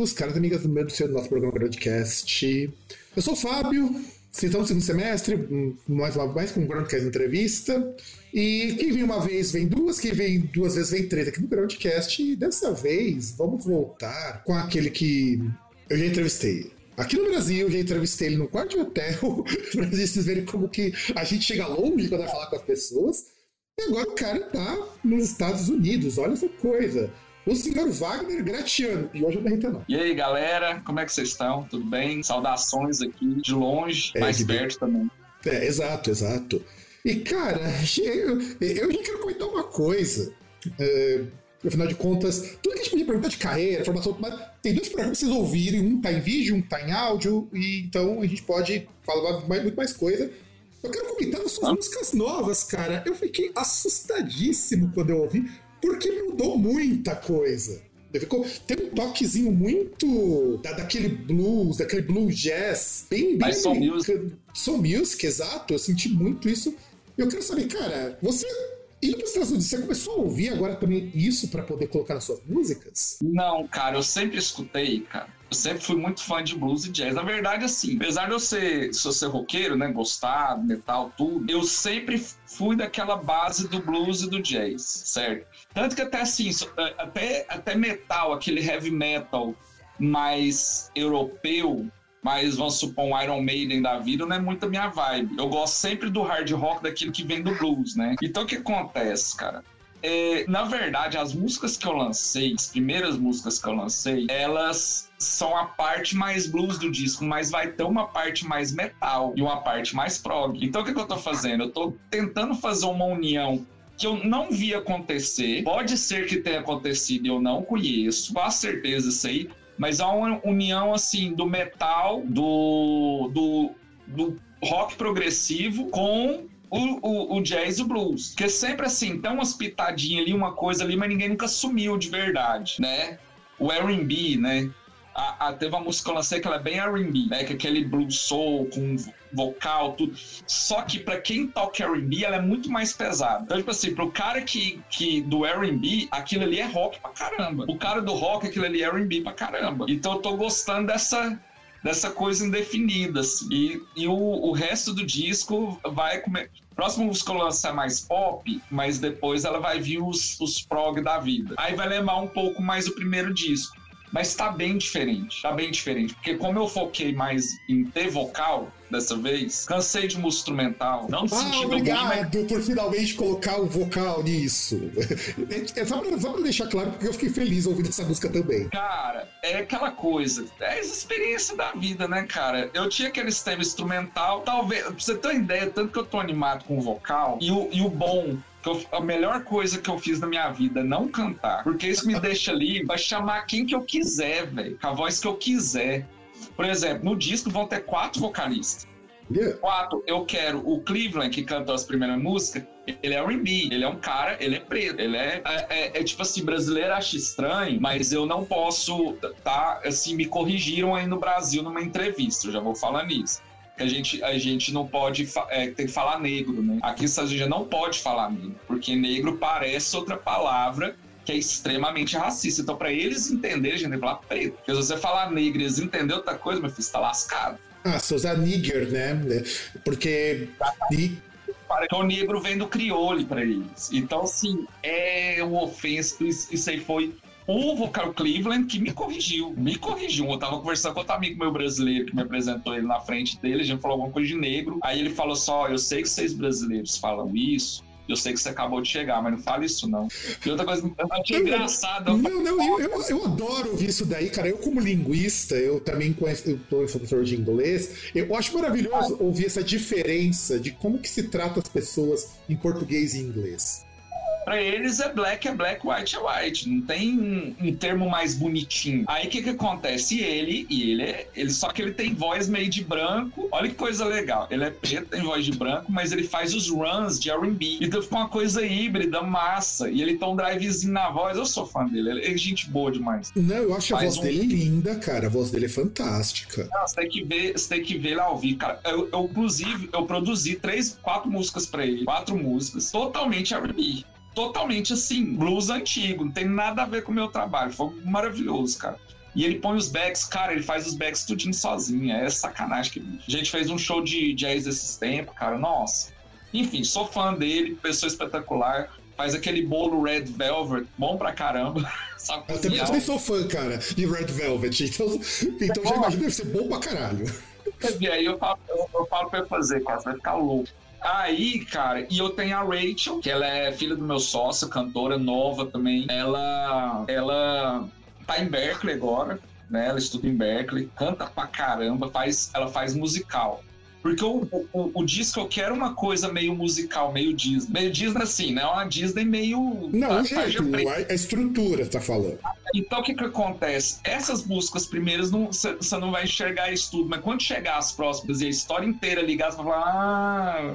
amigos, caras amigas do meu do nosso programa Groundcast. Eu sou o Fábio, estamos no segundo semestre, mais uma mais com um Groundcast entrevista. E quem vem uma vez vem duas, quem vem duas vezes vem três aqui no Groundcast. E dessa vez vamos voltar com aquele que eu já entrevistei. Aqui no Brasil, eu já entrevistei ele no quarto de hotel, pra vocês verem como que a gente chega longe quando vai falar com as pessoas. E agora o cara tá nos Estados Unidos, olha essa coisa. O senhor Wagner Gratiano, e hoje eu não não. E aí, galera, como é que vocês estão? Tudo bem? Saudações aqui, de longe, É, mais de perto também. É, exato, exato. E, cara, eu, eu já quero comentar uma coisa. É, afinal de contas, tudo que a gente podia perguntar de carreira, formação, mas tem dois programas que vocês ouvirem, um tá em vídeo, um tá em áudio, e então a gente pode falar mais- muito mais coisa. Eu quero comentar as suas Ah. músicas novas, cara. Eu fiquei assustadíssimo quando eu ouvi, porque mudou muita coisa. Ficou, tem um toquezinho muito da, daquele blues, daquele blues jazz, bem, bem soul music. Soul music, exato. Eu senti muito isso. Eu quero saber, cara, você indo para os Estados Unidos, você começou a ouvir agora também isso para poder colocar nas suas músicas? Não, cara, eu sempre escutei, cara. Eu sempre fui muito fã de blues e jazz. Na verdade, assim, apesar de eu ser, se eu ser roqueiro, né, gostar, metal, tudo, eu sempre fui daquela base do blues e do jazz, certo? Tanto que até assim, eh, até, até metal, aquele heavy metal mais europeu, mas vamos supor um Iron Maiden da vida, não é muito a minha vibe. Eu gosto sempre do hard rock, daquilo que vem do blues, né? Então o que acontece, cara? É, na verdade, as músicas que eu lancei, as primeiras músicas que eu lancei, elas são a parte mais blues do disco, mas vai ter uma parte mais metal e uma parte mais prog. Então o que, que eu tô fazendo? Eu tô tentando fazer uma união que eu não vi acontecer. Pode ser que tenha acontecido e eu não conheço, com certeza isso aí, mas há uma união assim do metal, do, do, do rock progressivo com o, o, o jazz e o blues. Porque sempre assim, tem umas pitadinhas ali, uma coisa ali, mas ninguém nunca sumiu de verdade, né? O R&B, né? A, a- teve uma música que eu lancei que ela é bem R&B, né? Que é aquele blues soul com vocal, tudo. Só que pra quem toca R&B, ela é muito mais pesada. Então, tipo assim, pro cara que, que do R&B, aquilo ali é rock pra caramba. O cara do rock, aquilo ali é R&B pra caramba. Então eu tô gostando dessa dessa coisa indefinida, assim. E, e o, o resto do disco vai comer. Próximo música lançar é mais pop, mas depois ela vai vir os, os prog da vida. Aí vai lembrar um pouco mais o primeiro disco. Mas tá bem diferente, tá bem diferente. Porque como eu foquei mais em ter vocal dessa vez, cansei de música instrumental. Não no Ah, sentido ruim, mas obrigado por finalmente colocar o vocal nisso. É só pra, só pra deixar claro, porque eu fiquei feliz ouvindo essa música também. Cara, é aquela coisa. É as experiências da vida, né, cara? Eu tinha aquele sistema instrumental. Talvez, pra você ter uma ideia, tanto que eu tô animado com o vocal. E o, e o bom. Que eu- a melhor coisa que eu fiz na minha vida é não cantar. Porque isso me deixa ali pra chamar quem que eu quiser, velho. Com a voz que eu quiser. Por exemplo, no disco vão ter quatro vocalistas. Yeah. Quatro, eu quero o Cleveland, que cantou as primeiras músicas, ele é R&B, ele é um cara, ele é preto, ele é, é, é- é tipo assim, brasileiro acha estranho, mas eu não posso, tá, assim, me corrigiram aí no Brasil numa entrevista, eu já vou falar nisso. Que a gente, a gente não pode, é, tem que falar negro, né? Aqui a gente não pode falar negro, porque negro parece outra palavra que é extremamente racista. Então, pra eles entenderem, a gente tem que falar preto. Porque se você falar negro e eles entenderem outra coisa, meu filho, você tá lascado. Ah, se usar nigger, né? Porque. Para que o negro vem do crioulo pra eles. Então, assim, é um ofensa. Isso aí foi o vocal Cleveland que me corrigiu. Me corrigiu. Eu tava conversando com outro amigo meu brasileiro que me apresentou ele na frente dele. A gente falou alguma coisa de negro. Aí ele falou só: Eu sei que vocês brasileiros falam isso. Eu sei que você acabou de chegar, mas não fale isso, não. E outra coisa, eu achei engraçado. Não, não, eu, eu, eu, adoro ouvir isso daí, cara. Eu, como linguista, eu também conheço, eu sou professor de inglês. Eu acho maravilhoso ouvir essa diferença de como que se trata as pessoas em português e inglês. Para eles é black é black, white é white. Não tem um, um termo mais bonitinho. Aí o que, que acontece? Ele, e ele, é, ele, só que ele tem voz meio de branco. Olha que coisa legal. Ele é preto, tem voz de branco, mas ele faz os runs de RB. Então fica uma coisa híbrida, massa. E ele tem um drivezinho na voz. Eu sou fã dele. Ele é gente boa demais. Não, eu acho faz a voz um... dele linda, cara. A voz dele é fantástica. Não, você tem que ver, você tem que ver ele ao vivo, cara. Eu, eu, inclusive, eu produzi três, quatro músicas para ele. Quatro músicas, totalmente RB totalmente assim, blues antigo, não tem nada a ver com o meu trabalho. Foi maravilhoso, cara. E ele põe os backs, cara, ele faz os backs tudinho sozinho. É sacanagem. Que... A gente fez um show de jazz esses tempos, cara. Nossa. Enfim, sou fã dele, pessoa espetacular. Faz aquele bolo Red Velvet, bom pra caramba. eu também, eu também, sou fã, cara, de Red Velvet. Então, então já imagina deve ser bom pra caralho. E aí eu falo, eu, eu falo pra ele fazer, cara, você vai ficar louco. Aí, cara, e eu tenho a Rachel, que ela é filha do meu sócio, cantora nova também. Ela, ela tá em Berkeley agora, né? Ela estuda em Berkeley, canta pra caramba, faz, ela faz musical. Porque o, o, o, disco eu quero uma coisa meio musical, meio Disney. Meio Disney assim, né? Uma Disney meio. Não, jeito, a, a estrutura tá falando. Então o que que acontece? Essas músicas primeiras você não vai enxergar isso tudo, mas quando chegar as próximas e a história inteira ligar, você vai falar. Ah,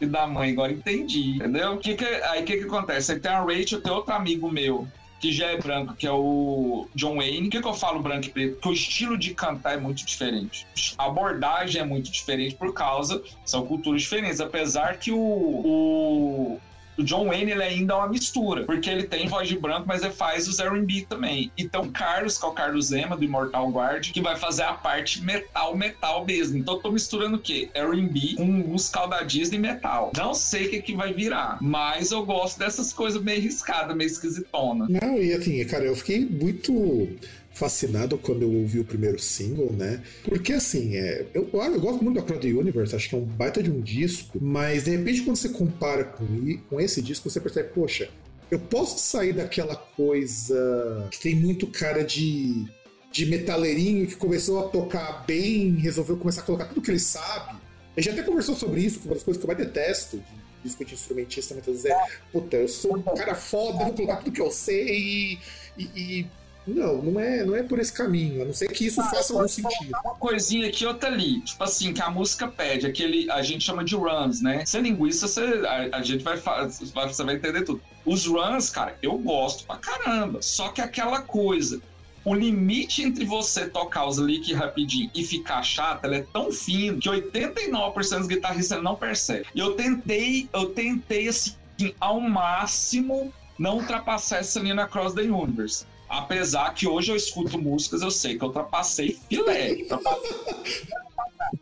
e da mãe, agora entendi, entendeu? Que que, aí o que, que acontece? Aí tem a Rachel, tem outro amigo meu, que já é branco, que é o John Wayne. O que, que eu falo branco e preto? Que o estilo de cantar é muito diferente. A abordagem é muito diferente por causa, são culturas diferentes. Apesar que o, o o John Wayne ele ainda é uma mistura, porque ele tem voz de branco, mas ele faz os R&B também. Então o Carlos, que é o Carlos Zema, do Immortal Guard, que vai fazer a parte metal, metal mesmo. Então eu tô misturando o quê? R&B com musical da Disney metal. Não sei o que, que vai virar, mas eu gosto dessas coisas meio riscadas, meio esquisitona. Não, e assim, cara, eu fiquei muito fascinado quando eu ouvi o primeiro single, né? Porque assim, é, eu, eu gosto muito do Across the Universe, acho que é um baita de um disco, mas de repente quando você compara com, com esse disco, você percebe, poxa, eu posso sair daquela coisa que tem muito cara de, de metaleirinho que começou a tocar bem, resolveu começar a colocar tudo que ele sabe. A gente até conversou sobre isso, que uma das coisas que eu mais detesto de disco de instrumentista muitas vezes é, puta, eu sou um cara foda, vou colocar tudo que eu sei e, e não, não é, não é por esse caminho, a não ser que isso ah, faça algum sentido. Uma coisinha aqui, outra ali. Tipo assim, que a música pede, aquele. A gente chama de runs, né? Ser linguista, você, a, a gente vai, você vai entender tudo. Os runs, cara, eu gosto pra caramba. Só que aquela coisa. O limite entre você tocar os lick rapidinho e ficar chato, ela é tão fino que 89% dos guitarristas não percebe. E eu tentei, eu tentei assim, ao máximo não ultrapassar essa linha na Cross the Universe. Apesar que hoje eu escuto músicas, eu sei que eu ultrapassei filé.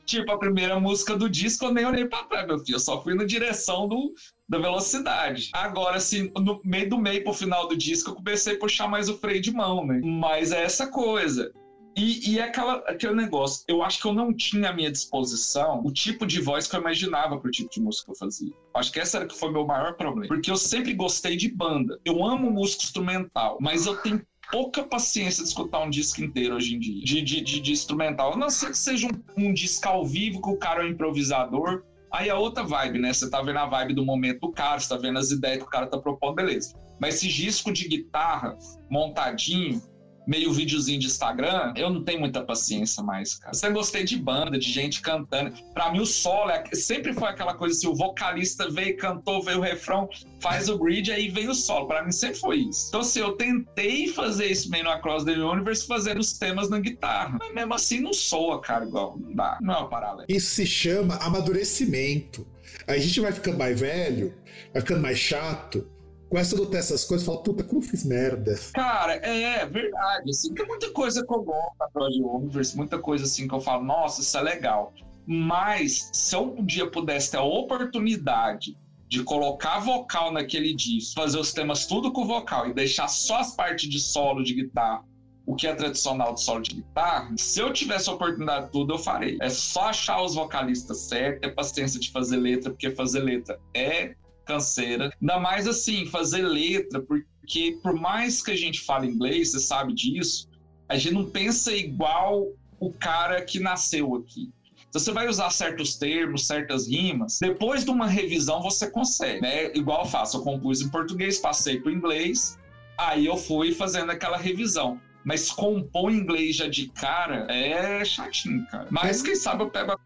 tipo, a primeira música do disco eu nem olhei pra trás, meu filho. Eu só fui na direção do, da velocidade. Agora, assim, no meio do meio pro final do disco, eu comecei a puxar mais o freio de mão, né? Mas é essa coisa. E, e é aquela, aquele negócio, eu acho que eu não tinha à minha disposição o tipo de voz que eu imaginava pro tipo de música que eu fazia. Acho que esse era que foi meu maior problema. Porque eu sempre gostei de banda. Eu amo música instrumental, mas eu tenho pouca paciência de escutar um disco inteiro hoje em dia, de, de, de, de instrumental. A não ser que seja um, um disco ao vivo, que o cara é um improvisador. Aí é outra vibe, né? Você tá vendo a vibe do momento do cara, você tá vendo as ideias que o cara tá propondo, beleza. Mas esse disco de guitarra montadinho, meio videozinho de Instagram, eu não tenho muita paciência mais, cara. Eu sempre gostei de banda, de gente cantando. Pra mim, o solo é, sempre foi aquela coisa assim: o vocalista veio, cantou, veio o refrão, faz o grid, aí vem o solo. Pra mim, sempre foi isso. Então, assim, eu tentei fazer isso meio no Across the Universe, fazendo os temas na guitarra. Mas mesmo assim, não soa, cara, igual. Não dá. Não é uma parada. Isso se chama amadurecimento. A gente vai ficando mais velho, vai ficando mais chato começa a notar essas coisas e fala, puta, como eu fiz merda. Cara, é, é verdade. Assim, tem muita coisa que eu gosto da Universe, muita coisa assim que eu falo, nossa, isso é legal. Mas se eu um dia pudesse ter a oportunidade de colocar vocal naquele disco, fazer os temas tudo com vocal e deixar só as partes de solo de guitarra, o que é tradicional de solo de guitarra, se eu tivesse a oportunidade de tudo, eu farei. É só achar os vocalistas certos, ter paciência de fazer letra, porque fazer letra é canseira. Ainda mais assim, fazer letra, porque por mais que a gente fale inglês, você sabe disso, a gente não pensa igual o cara que nasceu aqui. Então, você vai usar certos termos, certas rimas. Depois de uma revisão, você consegue, né? Igual eu faço, eu compus em português, passei para o inglês, aí eu fui fazendo aquela revisão. Mas compor inglês já de cara é chatinho, cara. Mas quem sabe eu pego a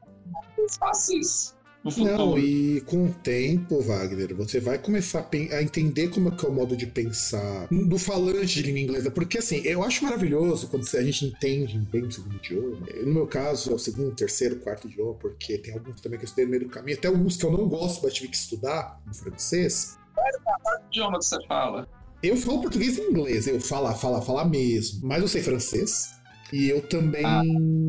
faço isso no futuro. Não, e com o tempo, Wagner, você vai começar a entender como é que é o modo de pensar do falante de língua inglesa. Porque, assim, eu acho maravilhoso quando a gente entende bem o segundo idioma. No meu caso, é o segundo, terceiro, quarto idioma, porque tem alguns também que eu estudei no meio do caminho. Até alguns que eu não gosto, mas tive que estudar, no francês. Qual idioma que você fala? Eu falo português e inglês, eu falo, falo, falar mesmo. Mas eu sei francês. E eu também ah.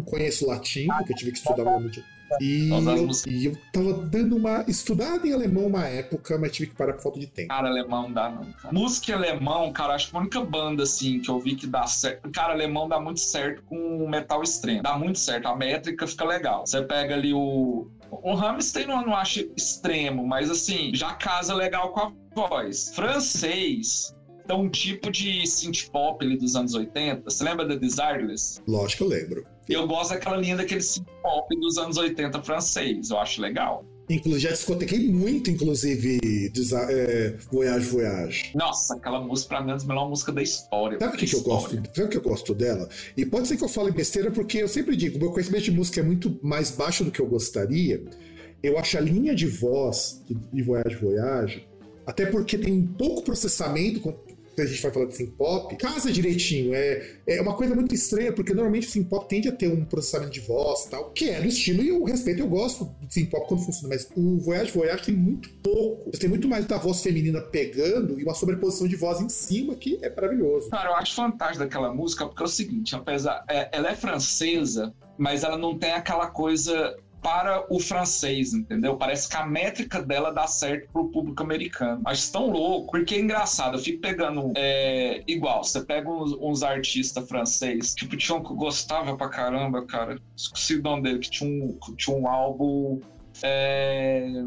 conheço latim, porque eu tive que estudar um ano de e eu, e eu tava dando uma estudada em alemão uma época, mas tive que parar por falta de tempo. Cara, alemão dá não, cara. Música alemão, cara, acho que a única banda, assim, que eu vi que dá certo. Cara, alemão dá muito certo com metal extremo. Dá muito certo, a métrica fica legal. Você pega ali o. O Rammstein não, não acho extremo, mas assim, já casa legal com a voz. Francês, então, um tipo de synth pop ali dos anos 80. Você lembra da Desireless? Lógico que eu lembro. Eu gosto daquela linha daquele synth pop dos anos 80 francês. Eu acho legal. Inclusive, já discotequei muito, inclusive, é, Voyage Voyage. Nossa, aquela música, pra mim, é a melhor música da história. Sabe o que, que, eu gosto? Sabe o que eu gosto dela? E pode ser que eu fale besteira, porque eu sempre digo, meu conhecimento de música é muito mais baixo do que eu gostaria. Eu acho a linha de voz de Voyage Voyage, até porque tem pouco processamento a gente vai falar de synth pop, casa direitinho. É, é uma coisa muito estranha, porque normalmente o synth pop tende a ter um processamento de voz tal, que é do estilo, e eu respeito, eu gosto do synth pop quando funciona, mas o Voyage Voyage tem muito pouco. Tem muito mais da voz feminina pegando e uma sobreposição de voz em cima que é maravilhoso. Cara, eu acho fantástico daquela música, porque é o seguinte, apesar. É, ela é francesa, mas ela não tem aquela coisa para o francês, entendeu? Parece que a métrica dela dá certo pro público americano. Acho tão louco, porque é engraçado. Eu fico pegando é, igual, você pega uns, uns artistas francês, tipo, tinha um que eu gostava pra caramba, cara. Esqueci o nome dele, que tinha um, tinha um álbum. É...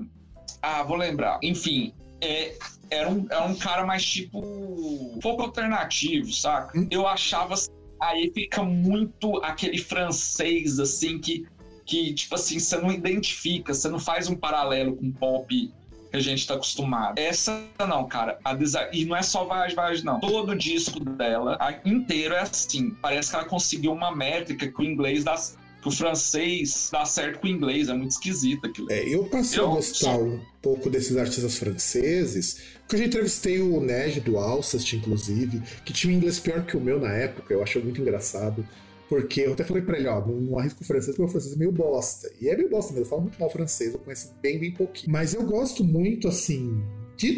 Ah, vou lembrar. Enfim, é, era, um, era um cara mais tipo. pouco alternativo, saca? Hum? Eu achava. Aí fica muito aquele francês, assim, que que, tipo assim, você não identifica, você não faz um paralelo com pop que a gente tá acostumado. Essa não, cara. A E não é só Vaz Vaz, não. Todo o disco dela inteiro é assim. Parece que ela conseguiu uma métrica que o inglês dá. Que o francês dá certo com o inglês, é muito esquisito aquilo. É, eu passei eu, a gostar um pouco desses artistas franceses, porque eu já entrevistei o Ned do Alcest, inclusive, que tinha um inglês pior que o meu na época, eu achei muito engraçado. Porque eu até falei pra ele, ó, não, não arrisco francês, porque o francês é meio bosta. E é meio bosta mesmo, eu falo muito mal francês, eu conheço bem, bem pouquinho. Mas eu gosto muito, assim,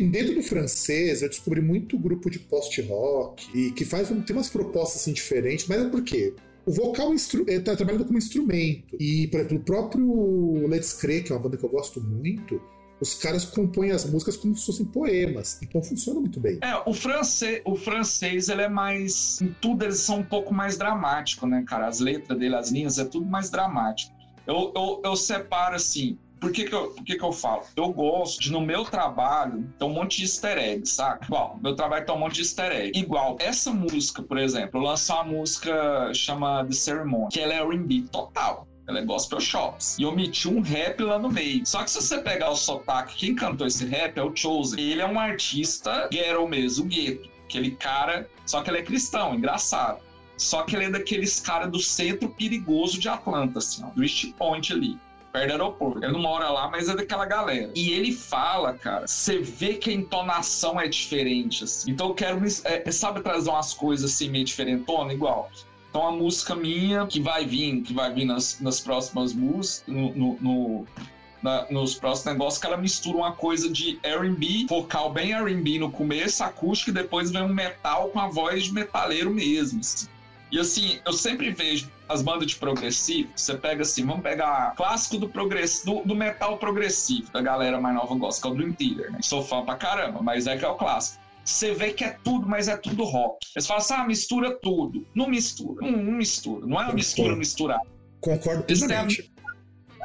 dentro do francês, eu descobri muito grupo de post-rock e que faz tem umas propostas assim diferentes, mas é porque o vocal está trabalhando como instrumento. E, por exemplo, o próprio Let's Crer, que é uma banda que eu gosto muito, os caras compõem as músicas como se fossem poemas. Então funciona muito bem. É, o francês, o francês ele é mais. Em tudo eles são um pouco mais dramático, né, cara? As letras dele, as linhas, é tudo mais dramático. Eu, eu, eu separo assim. Por que, que, eu, por que, que eu falo? Eu gosto de, no meu trabalho, ter um monte de easter eggs, saca? Igual, meu trabalho tem um monte de easter egg. Igual, essa música, por exemplo, eu lancei uma música chama The Ceremony, que ela é R&B total. Ela é gospel shops. E omiti um rap lá no meio. Só que se você pegar o sotaque, quem cantou esse rap é o Chosen. Ele é um artista ghetto mesmo, gueto. Aquele cara, só que ele é cristão, engraçado. Só que ele é daqueles caras do centro perigoso de Atlanta, assim, ó, do East Point ali perto do aeroporto. Ele não mora lá, mas é daquela galera. E ele fala, cara, você vê que a entonação é diferente, assim. Então eu quero, é, sabe, trazer umas coisas assim meio diferentona, igual. Então a música minha, que vai vir, que vai vir nas, nas próximas músicas, no, no, no na, nos próximos negócios, que ela mistura uma coisa de R&B, vocal bem R&B no começo, acústico, e depois vem um metal com a voz de metaleiro mesmo. Assim. E assim, eu sempre vejo as bandas de progressivo, você pega assim, vamos pegar clássico do, progress, do, do metal progressivo, da galera mais nova gosta, que é o Dream Theater, né? Sou fã pra caramba, mas é que é o clássico você vê que é tudo, mas é tudo rock. Eles falam assim, ah, mistura tudo. Não mistura. Não, não mistura. Não é uma mistura misturada. Concordo plenamente.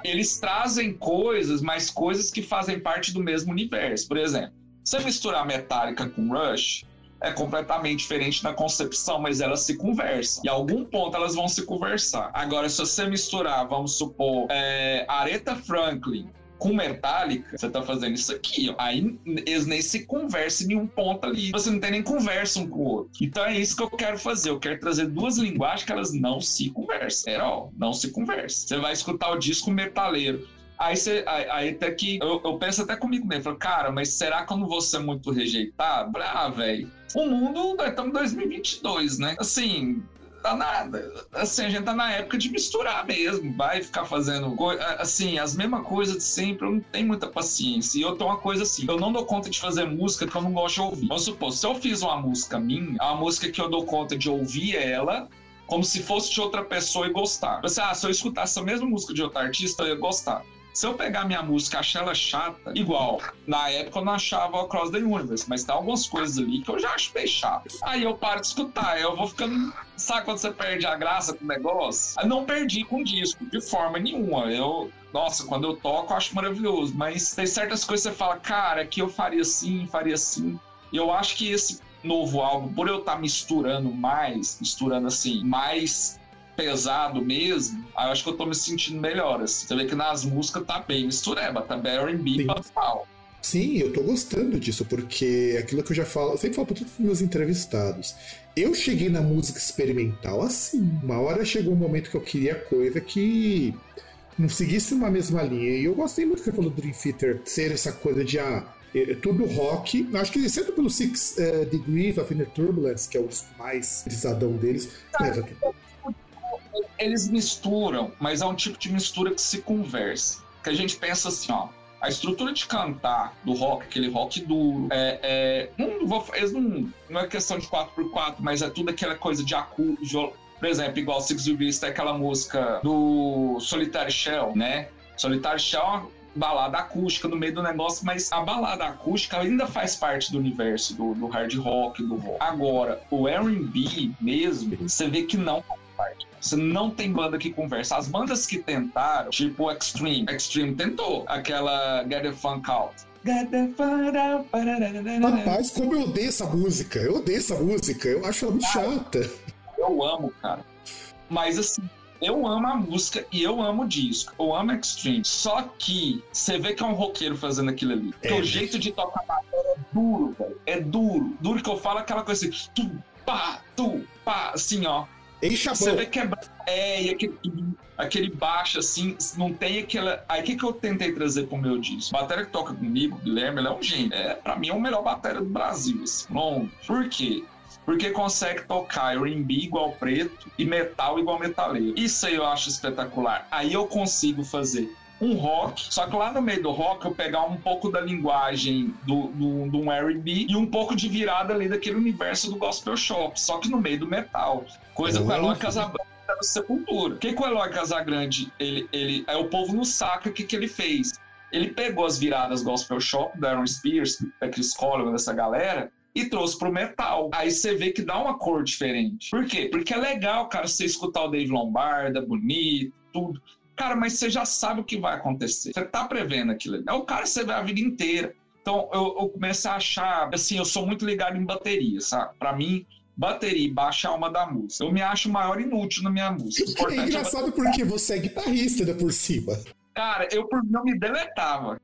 eles trazem coisas, mas coisas que fazem parte do mesmo universo. Por exemplo, você misturar Metallica com Rush, é completamente diferente na concepção, mas elas se conversam. E a algum ponto elas vão se conversar. Agora, se você misturar, vamos supor, é, Aretha Franklin com Metallica, você tá fazendo isso aqui, ó. Aí eles nem se conversam em um ponto ali. Você não tem nem conversa um com o outro. Então é isso que eu quero fazer. Eu quero trazer duas linguagens que elas não se conversam. Era, ó, não se conversam. Você vai escutar o disco metaleiro. Aí, você, aí, aí até que eu, eu, penso até comigo mesmo, falo, cara, mas será que eu não vou ser muito rejeitado? Ah, velho, o mundo, nós estamos em 2022, né? Assim, tá nada. Assim, a gente tá na época de misturar mesmo, vai ficar fazendo assim, as mesmas coisas de sempre, eu não tenho muita paciência. E eu tenho uma coisa assim, eu não dou conta de fazer música que eu não gosto de ouvir. Vamos supor, se eu fiz uma música minha, é uma música que eu dou conta de ouvir ela, como se fosse de outra pessoa e gostar. Você, ah, se eu escutasse a mesma música de outro artista, eu ia gostar. Se eu pegar minha música achar ela chata, igual, na época eu não achava Across the Universe, mas tem algumas coisas ali que eu já acho bem chato. Aí eu paro de escutar, eu vou ficando. Sabe quando você perde a graça com o negócio? Eu não perdi com o disco, de forma nenhuma. Eu, nossa, quando eu toco, eu acho maravilhoso. Mas tem certas coisas que você fala, cara, que eu faria assim, faria assim. E eu acho que esse novo álbum, por eu estar tá misturando mais, misturando assim, mais pesado mesmo, aí eu acho que eu tô me sentindo melhor. Assim. Você vê que nas músicas tá bem mistureba, tá bem R&B total. Sim, eu tô gostando disso, porque aquilo que eu já falo, eu sempre falo pra todos os meus entrevistados. Eu cheguei na música experimental assim. Uma hora chegou um momento que eu queria coisa que não seguisse uma mesma linha. E eu gostei muito que você falou do Dream Theater ser essa coisa de ah, é, é tudo rock. Acho que exceto pelo Six uh, Degrees of Inner Turbulence, que é o mais pesadão deles. Mas, eles misturam, mas é um tipo de mistura que se conversa. Que a gente pensa assim, ó. A estrutura de cantar do rock, aquele rock duro, é, é não, vou, não, é questão de 4x4, mas é tudo aquela coisa de acústico. Por exemplo, igual Six Degrees tem aquela música do Solitary Shell, né? Solitary Shell é uma balada acústica no meio do negócio, mas a balada acústica ainda faz parte do universo do, do hard rock, do rock. Agora, o R&B mesmo, você vê que não parte. Você não tem banda que conversa. As bandas que tentaram, tipo Extreme, Extreme tentou aquela Get the Funk Out. Rapaz, como eu odeio essa música. Eu odeio essa música. Eu acho ela muito chata. Eu amo, cara. Mas assim, eu amo a música e eu amo o disco. Eu amo Extreme. Só que você vê que é um roqueiro fazendo aquilo ali. É. o jeito de tocar bateria é duro, velho. É duro. Duro que eu falo aquela coisa assim. Tu, pá, tu, pá. Assim, ó. Enche a Você vê que é, é e aquele, aquele baixo, assim, não tem aquela. Aí o que, que eu tentei trazer pro meu disco? A bateria que toca comigo, Guilherme, ele é um gênio. É, pra mim é o melhor bateria do Brasil, assim, longo. Por quê? Porque consegue tocar R&B igual preto e metal igual metaleiro. Isso aí eu acho espetacular. Aí eu consigo fazer um rock, só que lá no meio do rock eu pegar um pouco da linguagem do, do, do um R&B e um pouco de virada ali daquele universo do gospel shop, só que no meio do metal. Coisa uhum. com Eloy Casagrande da Sepultura. O que, que o Eloy Casagrande, ele, ele, é o povo não saca o que, que ele fez. Ele pegou as viradas gospel shop da Aaron Spears, da Chris Coleman, dessa galera, e trouxe pro metal. Aí você vê que dá uma cor diferente. Por quê? Porque é legal, cara, você escutar o Dave Lombarda, bonito, tudo. Cara, mas você já sabe o que vai acontecer. Você tá prevendo aquilo. É o cara que você vê a vida inteira. Então eu, eu comecei a achar, assim, eu sou muito ligado em bateria, sabe? Pra mim, bateria e baixa alma da música. Eu me acho o maior inútil na minha música. É engraçado é porque você é guitarrista ainda por cima. Cara, eu por mim eu me deletava.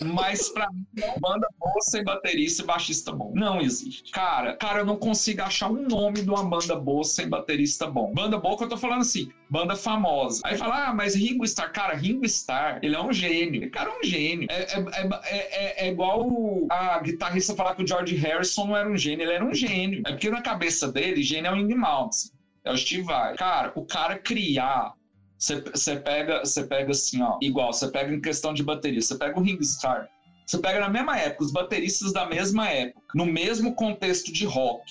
Mas pra mim, banda boa sem baterista e baixista bom. Não existe. Cara, cara, eu não consigo achar um nome de uma banda boa sem baterista bom. Banda boa que eu tô falando assim, banda famosa. Aí fala, ah, mas Ringo Starr. Cara, Ringo Starr, ele é um gênio. Cara, é um gênio. É, é, é, é, igual a guitarrista falar que o George Harrison não era um gênio, ele era um gênio. É porque na cabeça dele, gênio é o Indy Mountain. É o Steve Vai. Cara, o cara criar você pega, você pega assim, ó, igual, você pega em questão de bateria, você pega o Ringstar, você pega na mesma época, os bateristas da mesma época, no mesmo contexto de rock.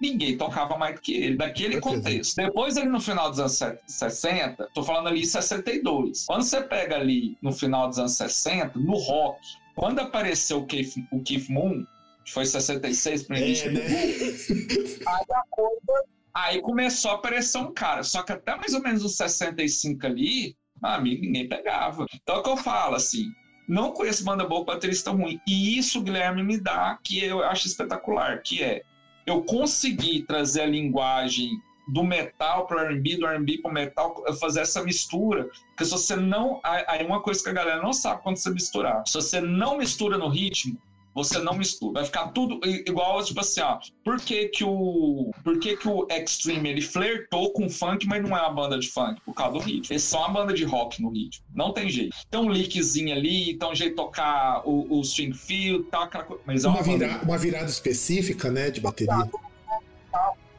Ninguém tocava mais do que ele, daquele contexto. Depois, ali no final dos anos 60, tô falando ali em 62. Quando você pega ali no final dos anos 60, no rock, quando apareceu o Keith, o Keith Moon, que foi 66 para início é, né? aí a coisa Aí começou a aparecer um cara. Só que até mais ou menos os 65 ali, Ah, amigo, ninguém pegava. Então é o que eu falo, assim, não conheço banda boa com baterista ruim. E isso, Guilherme, me dá que eu acho espetacular, que é eu consegui trazer a linguagem do metal para o R&B, do R&B para o metal, fazer essa mistura. Porque se você não... Aí uma coisa que a galera não sabe quando você misturar. Se você não mistura no ritmo, você não mistura. Vai ficar tudo igual, tipo assim, ó. Por que que o, por que que o Extreme, ele flertou com funk, mas não é uma banda de funk? Por causa do ritmo. Eles são uma banda de rock no ritmo. Não tem jeito. Tem um lickzinho ali, tem um jeito de tocar o, o string field, tal, aquela coisa. Mas é uma, uma, vira, uma virada específica, né, de bateria.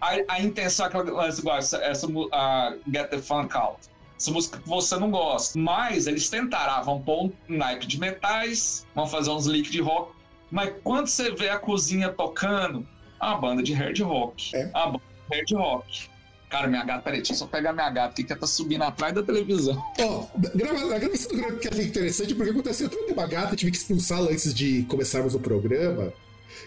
A, a intenção é aquela igual essa, essa a Get the Funk Out essa música que você não gosta. Mas eles tentaram, ah, vão pôr um naipe de metais, vão fazer uns leaks de rock. Mas quando você vê a cozinha tocando, a banda de hard rock. É. A banda de hard rock. Cara, minha gata, peraí, deixa eu só pegar minha gata que ela tá subindo atrás da televisão. Ó, oh, a gravação do programa que achei interessante porque aconteceu, eu trouxe uma gata, tive que expulsá-la antes de começarmos o programa.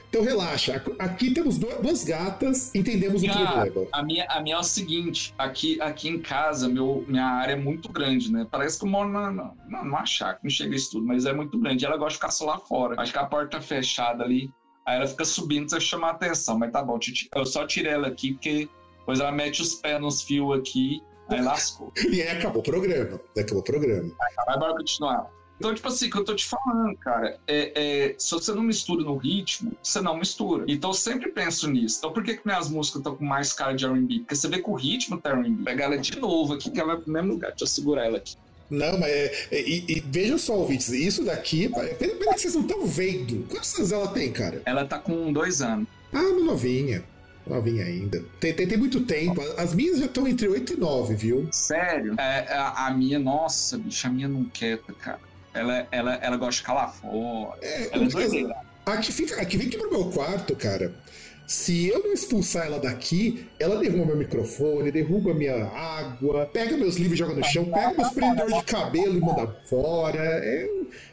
Então relaxa, aqui temos duas gatas, entendemos Cara, o problema. A minha, a minha é o seguinte, aqui, aqui em casa, meu, minha área é muito grande, né? Parece que eu moro na, na, numa chácara, não chega isso tudo, mas é muito grande. Ela gosta de ficar só lá fora. Acho que a porta tá fechada ali, aí ela fica subindo pra chamar a atenção. Mas tá bom, eu só tirei ela aqui, porque depois ela mete os pés nos fios aqui, aí lascou. e aí acabou o programa, acabou o programa. Vai, bora continuar. Então, tipo assim, que eu tô te falando, cara, é, é, se você não mistura no ritmo, você não mistura. Então, eu sempre penso nisso. Então, por que, que minhas músicas estão com mais cara de R&B? Porque você vê que o ritmo tá R&B. Pegar ela de novo aqui, que ela vai pro mesmo lugar. Deixa eu segurar ela aqui. Não, mas é, é, e, e vejam só, ouvintes, isso daqui, pena, pena que vocês não estão vendo. Quantos anos ela tem, cara? Ela tá com dois anos. Ah, uma novinha. Novinha ainda. Tem, tem, tem, muito tempo. As minhas já estão entre 8 e 9, viu? Sério? É, a, a minha, nossa, bicho, a minha não quieta, cara. Ela, ela, ela gosta de lá fora. É, ela é doideira. Aqui, fica, aqui vem aqui pro meu quarto, cara. Se eu não expulsar ela daqui, ela derruba meu microfone, derruba minha água, pega meus livros e joga no chão, pega meus prendedores de cabelo e manda fora. É,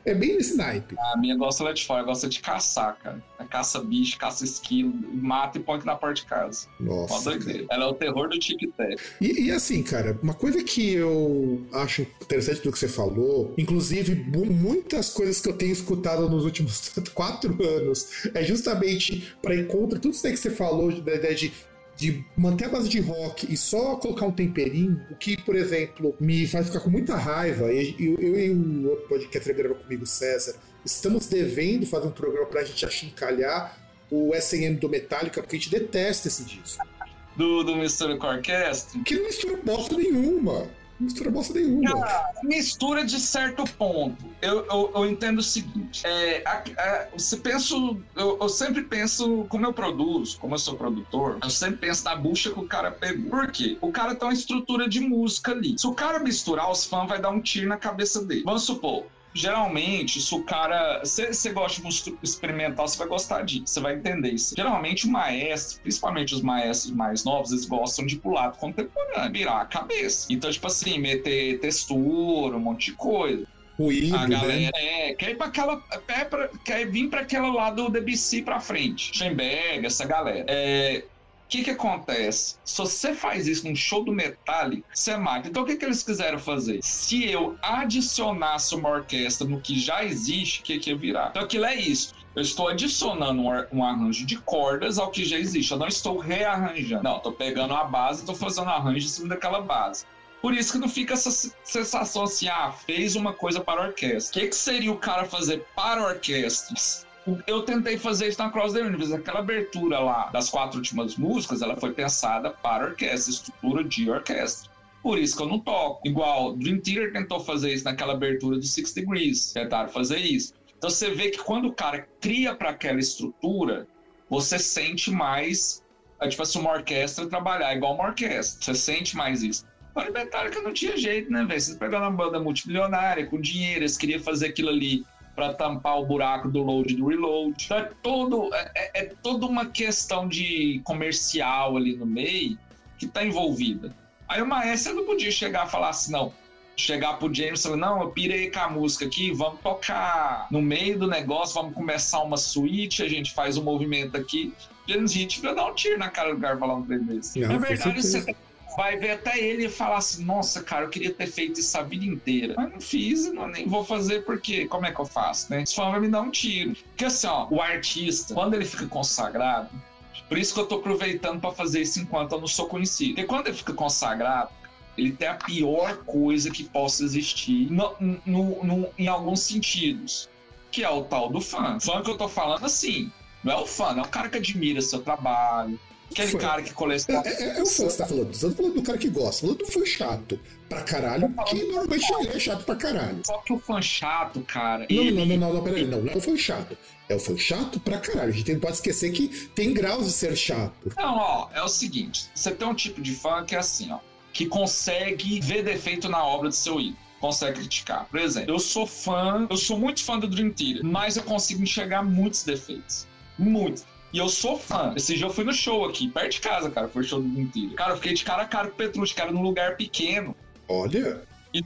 é bem nesse naipe. A minha gosta lá de fora, gosta de caçar, cara. É caça bicho, caça esquilo, mata e põe aqui na porta de casa. Nossa. Ela é o terror do tic-tac. E, e, assim, cara, uma coisa que eu acho interessante do que você falou, inclusive muitas coisas que eu tenho escutado nos últimos quatro anos, é justamente para encontrar tudo isso que você falou, da ideia de de manter a base de rock e só colocar um temperinho, o que, por exemplo, me faz ficar com muita raiva. Eu, eu, e o outro podcast que grava comigo, César, estamos devendo fazer um programa pra gente achincalhar o SM do Metallica, porque a gente detesta esse disco. Do, do a Orquestra? Que não mistura bosta nenhuma mistura bosta nenhuma. Cara, mistura de certo ponto. Eu, eu, eu entendo o seguinte: é, a, a, você pensa. Eu, eu, sempre penso, como eu produzo, como eu sou produtor, eu sempre penso na bucha que o cara pegou. Por quê? O cara tem uma estrutura de música ali. Se o cara misturar, os fãs vai dar um tiro na cabeça dele. Vamos supor, geralmente, se o cara. Você gosta de experimental, você vai gostar disso, você vai entender isso. Geralmente, o maestro, principalmente os maestros mais novos, eles gostam de pular do contemporâneo, virar a cabeça. Então, tipo assim, meter textura, um monte de coisa. Ruído, a né? galera né? é, quer ir pra aquela. É pra, quer vir para aquela lado do Debussy pra frente. Schoenberg, essa galera. É, que que acontece? Se você faz isso num show do Metallica, você mata. Então o que que eles quiseram fazer? Se eu adicionasse uma orquestra no que já existe, o que que ia virar? Então aquilo é isso. Eu estou adicionando um, arranjo de cordas ao que já existe. Eu não estou rearranjando. Não, estou pegando a base e estou fazendo um arranjo em cima daquela base. Por isso que não fica essa sensação assim, ah, fez uma coisa para orquestra. O que, que seria o cara fazer para orquestras? Eu tentei fazer isso na Cross the Universe. Aquela abertura lá das quatro últimas músicas, ela foi pensada para orquestra, estrutura de orquestra. Por isso que eu não toco. Igual, Dream Theater tentou fazer isso naquela abertura do Six Degrees. Tentaram fazer isso. Então você vê que quando o cara cria para aquela estrutura, você sente mais, é, tipo assim, uma orquestra trabalhar igual uma orquestra. Você sente mais isso. Agora, Metallica não tinha jeito, né, velho? Vocês pegaram uma banda multimilionária, com dinheiro, eles queriam fazer aquilo ali para tampar o buraco do load do reload. Então é, todo, é, é, é toda uma questão de comercial ali no meio que está envolvida. Aí o maestro não podia chegar e falar assim, não, chegar pro James e falar, não, eu pirei com a música aqui, vamos tocar no meio do negócio, vamos começar uma suíte, a gente faz um movimento aqui. James Hit vai dar um tiro na cara do cara falar um trem desse. Não, Na verdade, você tem vai ver até ele e falar assim: nossa, cara, eu queria ter feito isso a vida inteira. Mas não fiz e não, nem vou fazer porque como é que eu faço, né? Fã vai me dar um tiro. Porque assim, ó, o artista, quando ele fica consagrado, por isso que eu tô aproveitando para fazer isso enquanto eu não sou conhecido. Porque quando ele fica consagrado, ele tem a pior coisa que possa existir no, no, no, em alguns sentidos, que é o tal do fã. Fã que eu tô falando assim, não é o fã, não é o cara que admira seu trabalho, aquele fã. cara que coleciona. É, é, é o fã que você tá falando, você tá falando do cara que gosta, falando do fã chato pra caralho, que normalmente é chato pra caralho. Só que o fã chato, cara. Não, ele... não, não, não, não, peraí, não, não é o fã chato. É o fã chato pra caralho. A gente não pode esquecer que tem graus de ser chato. Não, ó, é o seguinte: você tem um tipo de fã que é assim, ó que consegue ver defeito na obra de seu ídolo consegue criticar. Por exemplo, eu sou fã, eu sou muito fã do Dream Theater, mas eu consigo enxergar muitos defeitos. Muitos. E eu sou fã. Esse dia eu fui no show aqui, perto de casa, cara. Foi o show do Theater. Cara, eu fiquei de cara a cara com o Petrucci, cara, num lugar pequeno. Olha. E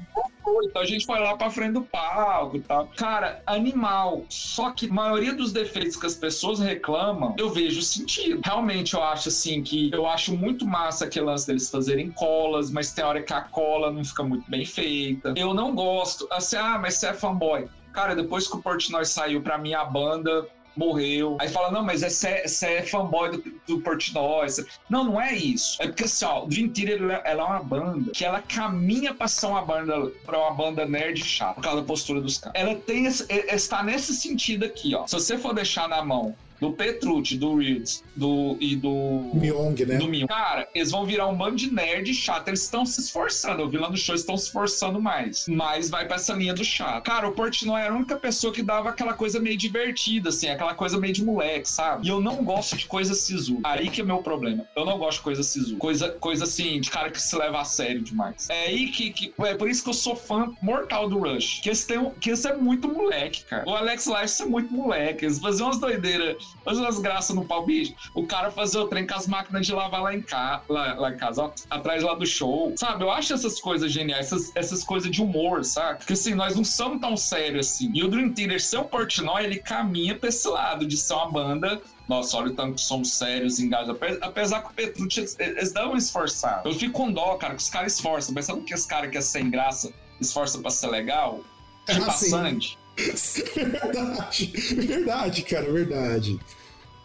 então a gente foi lá pra frente do palco e tal. Cara, animal. Só que a maioria dos defeitos que as pessoas reclamam, eu vejo sentido. Realmente eu acho assim que eu acho muito massa aquele lance deles fazerem colas, mas tem hora que a cola não fica muito bem feita. Eu não gosto. Assim, ah, mas você é fanboy. Cara, depois que o Portnoy saiu pra minha banda, morreu. Aí fala, não, mas você é, é fanboy do, do Portnoy. Não, não é isso. É porque assim, ó, o Dream Theater ela é uma banda que ela caminha pra ser uma banda, pra uma banda nerd chata, por causa da postura dos caras. Ela tem, está nesse sentido aqui, ó. Se você for deixar na mão do Petrucci, do Reeds do, e do. Myung, né? Do Myung. Cara, eles vão virar um bando de nerd chato. Eles estão se esforçando. Eu vi lá no show, estão se esforçando mais. Mas vai pra essa linha do chato. Cara, o Portnoy era a única pessoa que dava aquela coisa meio divertida, assim, aquela coisa meio de moleque, sabe? E eu não gosto de coisa sisu. Aí que é meu problema. Eu não gosto de coisa sisu. Coisa, coisa assim, de cara que se leva a sério demais. É aí que. que é por isso que eu sou fã mortal do Rush. Que esse, tem, que esse é muito moleque, cara. O Alex Life é muito moleque. Eles faziam umas doideiras Faz umas graças no pau, bicho. O cara fazer o trem com as máquinas de lavar lá em, ca... lá, lá em casa, ó, atrás lá do show. Sabe, eu acho essas coisas geniais, essas, essas coisas de humor, sabe? Porque assim, nós não somos tão sérios assim. E o Dream Theater, seu Portnoy, ele caminha pra esse lado de ser uma banda nossa, olha o tanto que somos sérios, engajados. Apesar que o Petrucci, eles, eles dão um esforçado. Eu fico com dó, cara, que os caras esforçam. Mas sabe que esse cara que é sem graça esforça pra ser legal? Tipo ah, a Sandy verdade, verdade, cara, verdade.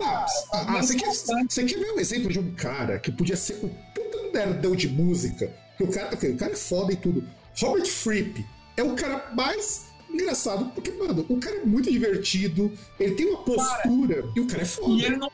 Ah, ah, você, quer, você quer ver um exemplo de um cara que podia ser o puta nerdão de música? Que o cara, okay, o cara é foda e tudo. Robert Fripp é o cara mais engraçado, porque, mano, o cara é muito divertido, ele tem uma postura cara, e o cara é foda. E ele não,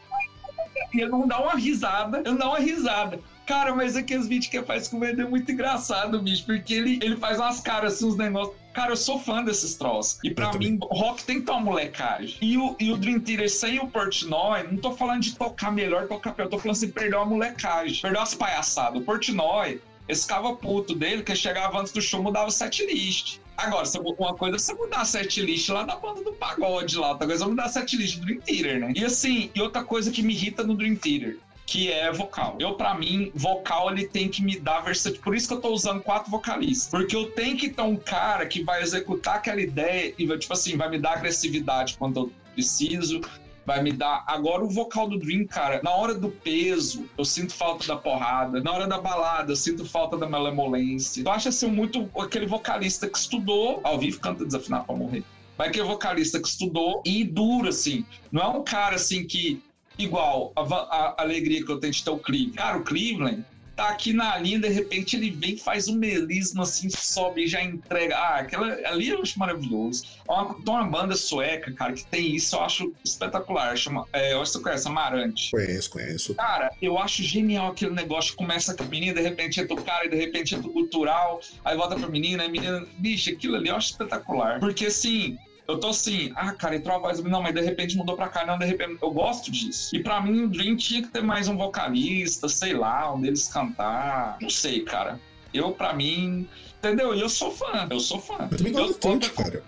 ele não dá uma risada, ele não dá uma risada. Cara, mas aqueles vídeos que ele faz com o é muito engraçado, bicho, porque ele, ele faz umas caras assim, uns negócios. Cara, eu sou fã desses troços. E pra mim, rock tem que ter uma molecagem. E o, e o Dream Theater sem o Portnoy, não tô falando de tocar melhor, tocar pior. Tô falando assim, perder uma molecagem. Perder umas palhaçadas. O Portnoy, esse ficava puto dele, que chegava antes do show, mudava o setlist. Agora, uma coisa é você mudar a setlist lá da banda do pagode lá, outra coisa é mudar a setlist do Dream Theater, né? E assim, e outra coisa que me irrita no Dream Theater, que é vocal. Eu, para mim, vocal ele tem que me dar versatilidade. Por isso que eu tô usando quatro vocalistas. Porque eu tenho que ter um cara que vai executar aquela ideia e tipo assim, vai me dar agressividade quando eu preciso. Vai me dar. Agora, o vocal do Dream, cara, na hora do peso, eu sinto falta da porrada. Na hora da balada, eu sinto falta da malemolência. Eu acho assim muito aquele vocalista que estudou, ao vivo canta desafinado pra morrer. Mas aquele vocalista que estudou e dura, assim. Não é um cara assim que igual a, a, alegria que eu tenho de ter o Cleveland. Cara, o Cleveland tá aqui na linha, de repente ele vem, faz um melismo assim, sobe e já entrega. Ah, aquela ali eu acho maravilhoso. Uma, tem uma banda sueca, cara, que tem isso, eu acho espetacular. Chama, é, eu acho que você conhece, Amarante. Conheço, conheço. Cara, eu acho genial aquele negócio. Começa com a menina, de repente entra o cara, e de repente entra o cultural, aí volta pra menina, a menina. Bicho, aquilo ali eu acho espetacular. Porque assim eu tô assim, ah, cara, entrou a voz, não, mas de repente mudou pra cá, não, de repente. Eu gosto disso. E pra mim, o Dream tinha que ter mais um vocalista, sei lá, um deles cantar. Não sei, cara. Eu, pra mim, entendeu? E eu sou fã, eu sou fã. Eu também gosto muito, cara.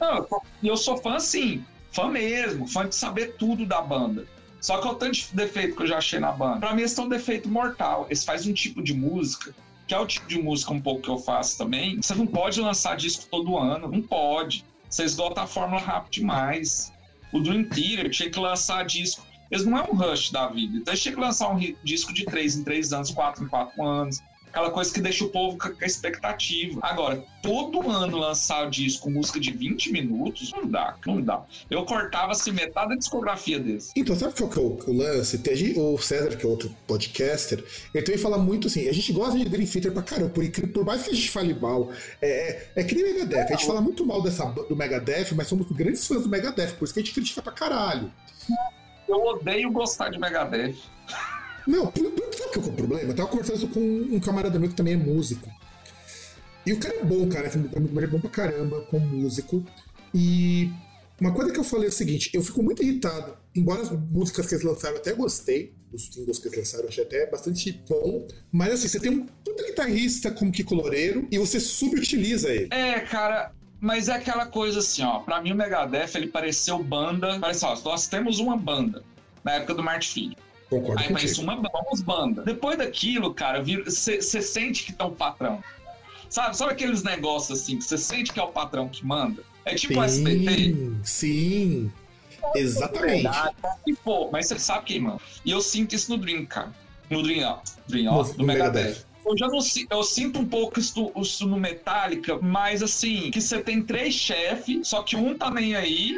Não, eu sou fã, assim, fã mesmo, fã de saber tudo da banda. Só que é o tanto de defeito que eu já achei na banda. Pra mim, esse é um defeito mortal. Eles fazem um tipo de música que é o tipo de música um pouco que eu faço também. Você não pode lançar disco todo ano, não pode. Você esgota a fórmula rápido demais. O Dream Theater tinha que lançar disco. Eles não é um rush da vida. Então eles tinham que lançar um disco de três em três anos, quatro em quatro anos aquela coisa que deixa o povo com a expectativa. Agora, todo ano lançar o disco com música de 20 minutos, não dá, não dá. Eu cortava assim metade da discografia desse. Então, sabe qual que é o, o lance? Tem, o César, que é outro podcaster, ele também fala muito assim, a gente gosta de Dream Theater pra caramba, por, por mais que a gente fale mal, é, é, é que nem Megadeth, a gente fala muito mal dessa, do Megadeth, mas somos grandes fãs do Megadeth, por isso que a gente critica pra caralho. Eu odeio gostar de Megadeth. Não, sabe o que é o problema? Eu tava conversando com um camarada meu que também é músico. E o cara é bom, cara. Ele é bom pra caramba como músico. E uma coisa que eu falei é o seguinte: eu fico muito irritado. Embora as músicas que eles lançaram eu até gostei, os singles que eles lançaram achei até bastante bom. Mas assim, você tem um puta guitarrista como Kiko Loureiro e você subutiliza ele. É, cara, mas é aquela coisa assim, ó. Pra mim, o Megadeth, ele pareceu banda. Parece, ó, nós temos uma banda na época do Martin Filho. Concordo Aí contigo. uma vamos banda. Depois daquilo, cara, você sente que tá o patrão. Sabe? Sabe aqueles negócios assim, que você sente que é o patrão que manda? É tipo sim, SBT. Sim. Exatamente. E, pô, mas você sabe quem, mano? E eu sinto isso no Dream, cara. No Dream, ó. Dream, ó, no, no Megadeth. Megadeth. Eu já não eu sinto um pouco isso, isso no Metallica, mas assim, que você tem três chefes, só que um tá nem aí,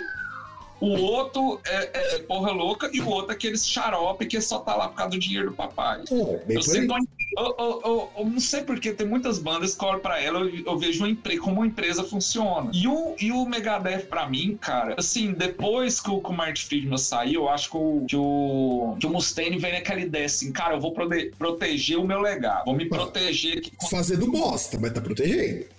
o outro é, é, é, porra louca e o outro é aquele xarope que só tá lá por causa do dinheiro do papai. É, eu, sinto, eu, eu, eu, eu, não sei porque tem muitas bandas que olham pra ela eu, vejo uma empre, como uma empresa funciona. E o, e o Megadeth, pra mim, cara, assim, depois que o, que o Martin Friedman saiu, eu acho que o, que o, que o Mustaine vem naquela ideia assim, cara, eu vou prote, proteger o meu legado, vou me proteger. Aqui. Fazendo bosta, mas tá protegendo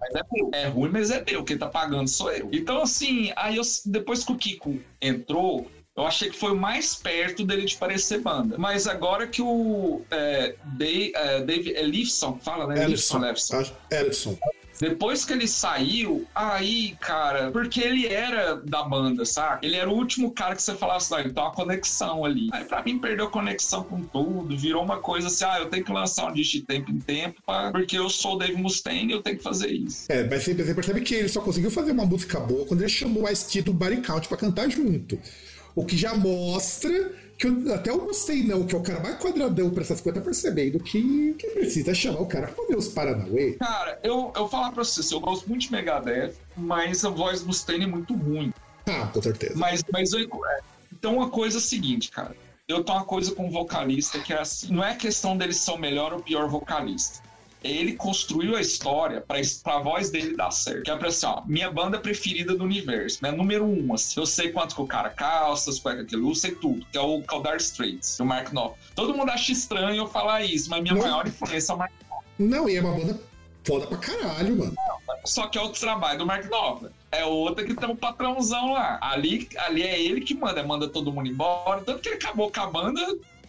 mas é, é ruim, mas é meu. Quem tá pagando sou eu. Então, assim, aí eu, depois que o Kiko entrou, eu achei que foi mais perto dele de parecer banda. Mas agora que o é, Dave, é, Dave Elifson, fala, né? Elifson. Elifson. Elifson. Depois que ele saiu, aí, cara, porque ele era da banda, sabe? Ele era o último cara que você falasse, ah, então a conexão ali. Aí pra mim perdeu conexão com tudo, virou uma coisa assim, ah, eu tenho que lançar um disco de tempo em tempo, pra... porque eu sou o Dave Mustaine e eu tenho que fazer isso. É, mas você percebe que ele só conseguiu fazer uma música boa quando ele chamou o Ice-T do Body Count pra cantar junto. O que já mostra que eu até eu gostei, não, que é o cara mais quadradão pra essas coisas, tá percebendo que, que precisa chamar o cara pra fazer os Paranauê. Cara, eu, eu falar pra você, eu gosto muito de Megadeth, mas a voz do Mustaine é muito ruim. Ah, com certeza. Mas, mas eu, é, então uma coisa é a seguinte, cara. Eu tenho uma coisa com o vocalista que é assim, não é questão dele ser o melhor ou pior vocalista ele construiu a história para a voz dele dar certo. Que é pra assim, ó, minha banda preferida do universo, né? Número um, assim. Eu sei quanto que o cara calça, as cuecas que ele usa, sei tudo. Que é o Caldar Straits, do Mark Knopfler. Todo mundo acha estranho eu falar isso, mas minha não. maior influência é o Mark Knopfler. Não, e é uma banda foda pra caralho, mano. Só que é outro trabalho do Mark Knopfler. É outra que tem um patrãozão lá. Ali, ali é ele que manda, manda todo mundo embora. Tanto que ele acabou com a banda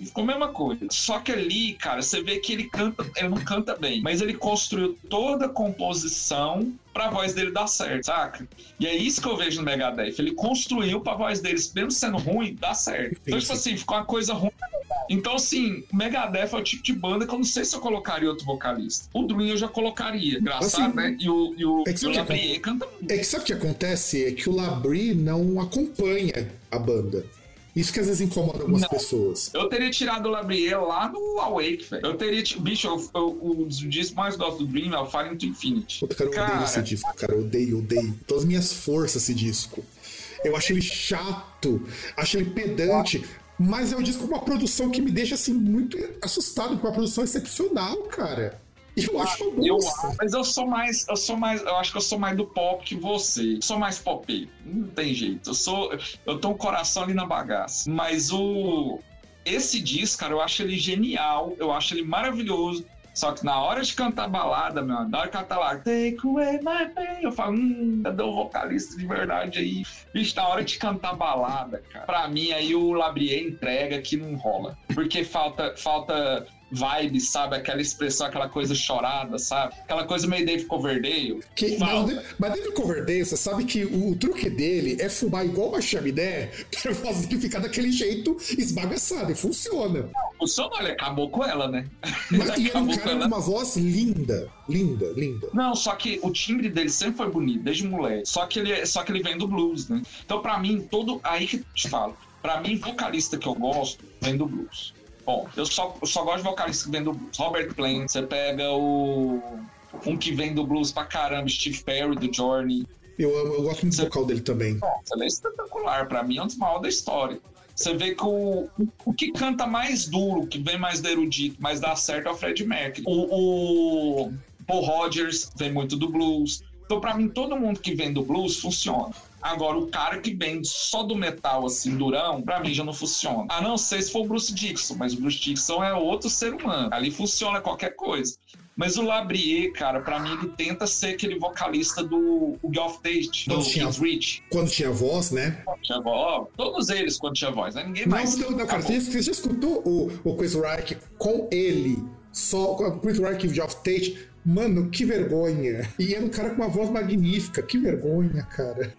ficou a mesma coisa. Só que ali, cara, você vê que ele canta, ele não canta bem, mas ele construiu toda a composição pra voz dele dar certo, saca? E é isso que eu vejo no Megadeth. Ele construiu pra voz deles, mesmo sendo ruim, dar certo. Então, tipo assim, ficou uma coisa ruim. Então, assim, Megadeth é o tipo de banda que eu não sei se eu colocaria outro vocalista. O Dream eu já colocaria. Engraçado, assim, né? E o, e o, é o Labrie canta muito. É que sabe o que acontece? É que o Labrie não acompanha a banda. Isso que às vezes incomoda algumas não. pessoas. Eu teria tirado o Labriel lá no Awake, velho. Eu teria. Bicho, eu, eu, o disco mais gosto do Dream é o Fire into Infinity. Puta, cara, eu cara... odeio esse disco, cara. Eu odeio, odeio. Todas as minhas forças esse disco. Eu acho ele chato, acho ele pedante. Mas é um disco com uma produção que me deixa assim muito assustado, com uma produção excepcional, cara. Eu acho uma eu, Mas eu sou mais, eu sou mais, eu acho que eu sou mais do pop que você. Eu sou mais pop. Não tem jeito. Eu sou, eu tenho um coração ali na bagaça. Mas o esse disco, cara, eu acho ele genial, eu acho ele maravilhoso. Só que na hora de cantar balada, meu, na hora de cantar lá, Take away my pain, eu falo, hum, cadê o vocalista de verdade aí? Bicho, na hora de cantar balada, cara, pra mim aí o Labrier entrega que não rola. Porque falta, falta vibe, sabe? Aquela expressão, aquela coisa chorada, sabe? Aquela coisa meio Dave Coverdale. Que, mas, mas Dave Coverdale, você sabe que o, o, truque dele é fumar igual uma chaminé pra fazer ele ficar daquele jeito esbagaçado, e funciona. Não, funcionou, ele acabou com ela, né? Mas, e era um cara com uma voz linda, linda, linda. Não, só que o timbre dele sempre foi bonito, desde moleque. Só que ele, só que ele vem do blues, né? Então, pra mim, todo. Aí que te falo. Pra mim, vocalista que eu gosto vem do blues. Bom, eu só, eu só gosto de vocalista que vem do blues. Robert Plant, você pega o. Um que vem do blues pra caramba, Steve Perry, do Journey. Eu, eu gosto muito do vocal dele também. Nossa, ele é espetacular. Pra mim, é um dos maiores da história. Você vê que o, o que canta mais duro, que vem mais erudito, mas dá certo é o Fred Mercury. O, o Paul Rogers vem muito do blues. Então, para mim, todo mundo que vem do blues funciona. Agora, o cara que vem só do metal, assim, durão, pra mim já não funciona. A não ser se for o Bruce Dixon, mas o Bruce Dixon é outro ser humano. Ali funciona qualquer coisa. Mas o Labrier, cara, pra mim ele tenta ser aquele vocalista do Golf Tate, do tinha, Rich. Quando tinha voz, né? Quando tinha voz. Todos eles quando tinha voz, né? Ninguém mais. Não, não, cara, você, você já escutou o, o Chris Rock com ele? Só com o Chris Rock e o Geoff Tate? Mano, que vergonha. E era um cara com uma voz magnífica. Que vergonha, cara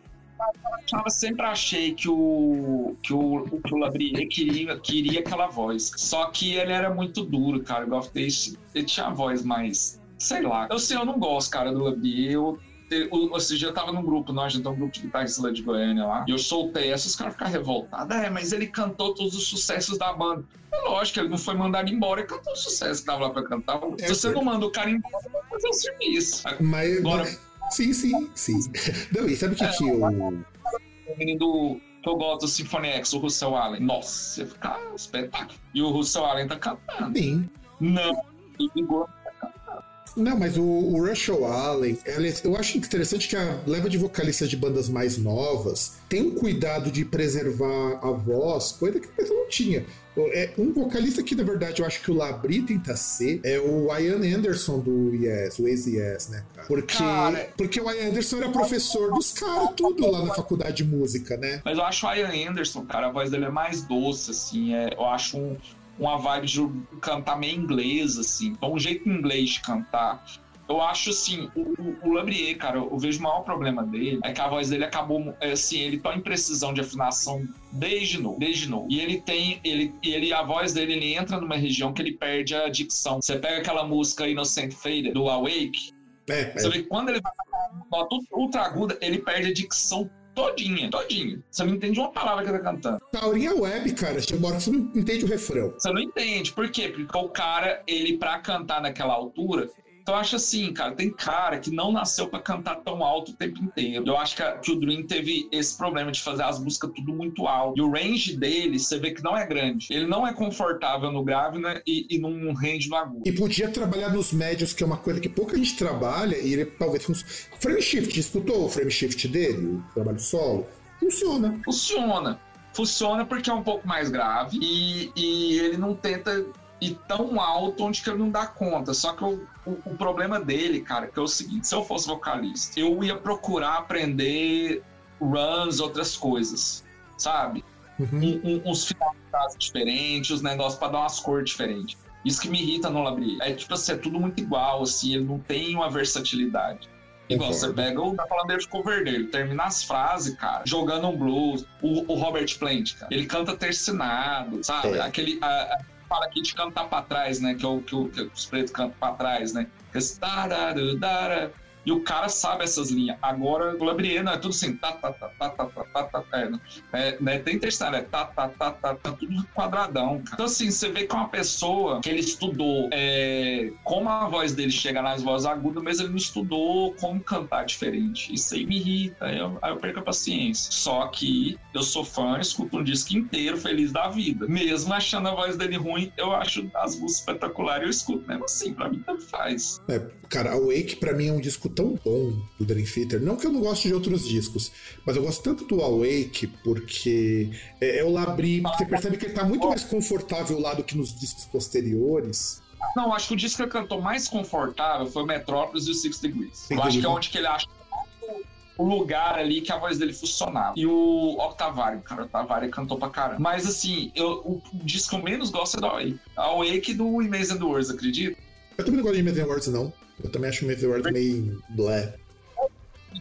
eu sempre achei que o que o, que o Labrier queria, queria aquela voz. Só que ele era muito duro, cara. O Golf Taste, ele tinha a voz mais. Sei lá. Eu sei, eu não gosto, cara, do Labrier. Eu, esse dia eu tava num grupo, nós então um grupo de guitarristas lá de Goiânia lá, e eu soltei essa, os caras ficaram revoltados. É, mas ele cantou todos os sucessos da banda. É lógico, ele não foi mandado embora, ele cantou os sucessos que tava lá pra cantar. É, Se você não manda o cara embora, vai fazer um serviço. Mas, Agora, mas Sim, sim, sim. Não, e sabe o que, é, que o. O menino do que eu gosto do Symphony X, o Russell Allen. Nossa, ia ficar um espetáculo. E o Russell Allen tá cantando. Sim. Não, o não, mas o, o Russell Allen, eu acho interessante que a leva de vocalistas de bandas mais novas tem um cuidado de preservar a voz, coisa que o pessoal não tinha. É um vocalista que, na verdade, eu acho que o Labri tenta ser é o Ian Anderson do Yes, o Easy Yes, né, cara? Porque, cara, porque o Ian Anderson era professor dos caras, tudo lá na faculdade de música, né? Mas eu acho o Ian Anderson, cara, a voz dele é mais doce, assim. É, eu acho um, uma vibe de cantar meio inglês, assim. Então, um jeito inglês de cantar. Eu acho assim, o, o Labrier, cara, eu vejo o maior problema dele é que a voz dele acabou, é, assim, ele tá em precisão de afinação desde novo, desde novo. E ele tem, ele, ele, a voz dele, ele entra numa região que ele perde a dicção. Você pega aquela música Innocent Fade do Awake, é, você é. vê que quando ele vai nota ultra aguda, ele perde a dicção todinha, todinha. Você não entende uma palavra que ele tá cantando. Taurinha web, cara. Que você não entende o refrão. Você não entende. Por quê? Porque o cara, ele, pra cantar naquela altura, então eu acho assim, cara, tem cara que não nasceu para cantar tão alto o tempo inteiro. Eu acho que, a, que, o Dream teve esse problema de fazer as músicas tudo muito alto. E o range dele, você vê que não é grande. Ele não é confortável no grave né, e, e num range no agudo. E podia trabalhar nos médios, que é uma coisa que pouca gente trabalha, e ele talvez. Frame shift, escutou o frame shift dele, o trabalho solo? Funciona. Funciona funciona porque é um pouco mais grave e, e ele não tenta e tão alto onde que ele não dá conta. Só que o, o, o, problema dele, cara, que é o seguinte: se eu fosse vocalista, eu ia procurar aprender runs, outras coisas, sabe? Uhum. Um, um, uns finais diferentes, os negócios para dar umas cores diferentes. Isso que me irrita no Labri. É tipo assim, é tudo muito igual, assim, ele não tem uma versatilidade. Igual, você pega o. Falando de cover dele, termina as frases, cara, jogando um blues. O, o Robert Plant, cara, ele canta tercinado, sabe? É. Aquele. A, fala aqui de cantar pra trás, né? Que, é o, que, o, que os pretos cantam pra trás, né? E o cara sabe essas linhas. Agora, o Labrieno é tudo assim, tá, tá, tá, tá, tá, tá, tá, tá, é, é, né, tem terceiro, é tá, tá, tá, tá, tá, tudo quadradão, cara. Então, assim, você vê que é uma pessoa que ele estudou é, como a voz dele chega nas vozes agudas, mas ele não estudou como cantar diferente. Isso aí me irrita, aí eu, aí eu perco a paciência. Só que eu sou fã, escuto um disco inteiro feliz da vida. Mesmo achando a voz dele ruim, eu acho as músicas espetaculares, eu escuto mesmo assim, pra mim tanto faz. É, cara, Awake pra mim é um disco tão bom do Dream Theater. Não que eu não goste de outros discos, mas eu gosto tanto do Awake porque é, é o Labri. Você percebe que ele tá muito mais confortável lá do que nos discos posteriores. Não, acho que o disco que ele cantou mais confortável foi o Metrópolis e o Six Degrees. Eu acho que é onde que ele acha o lugar ali que a voz dele funcionava. E o Octavário, cara, o Octavário cantou pra caramba. Mas assim, eu, o disco que eu menos gosto é do Awake. Awake do the Words, acredito. Eu também não gosto de the Words, não. Eu também acho o the Words meio blé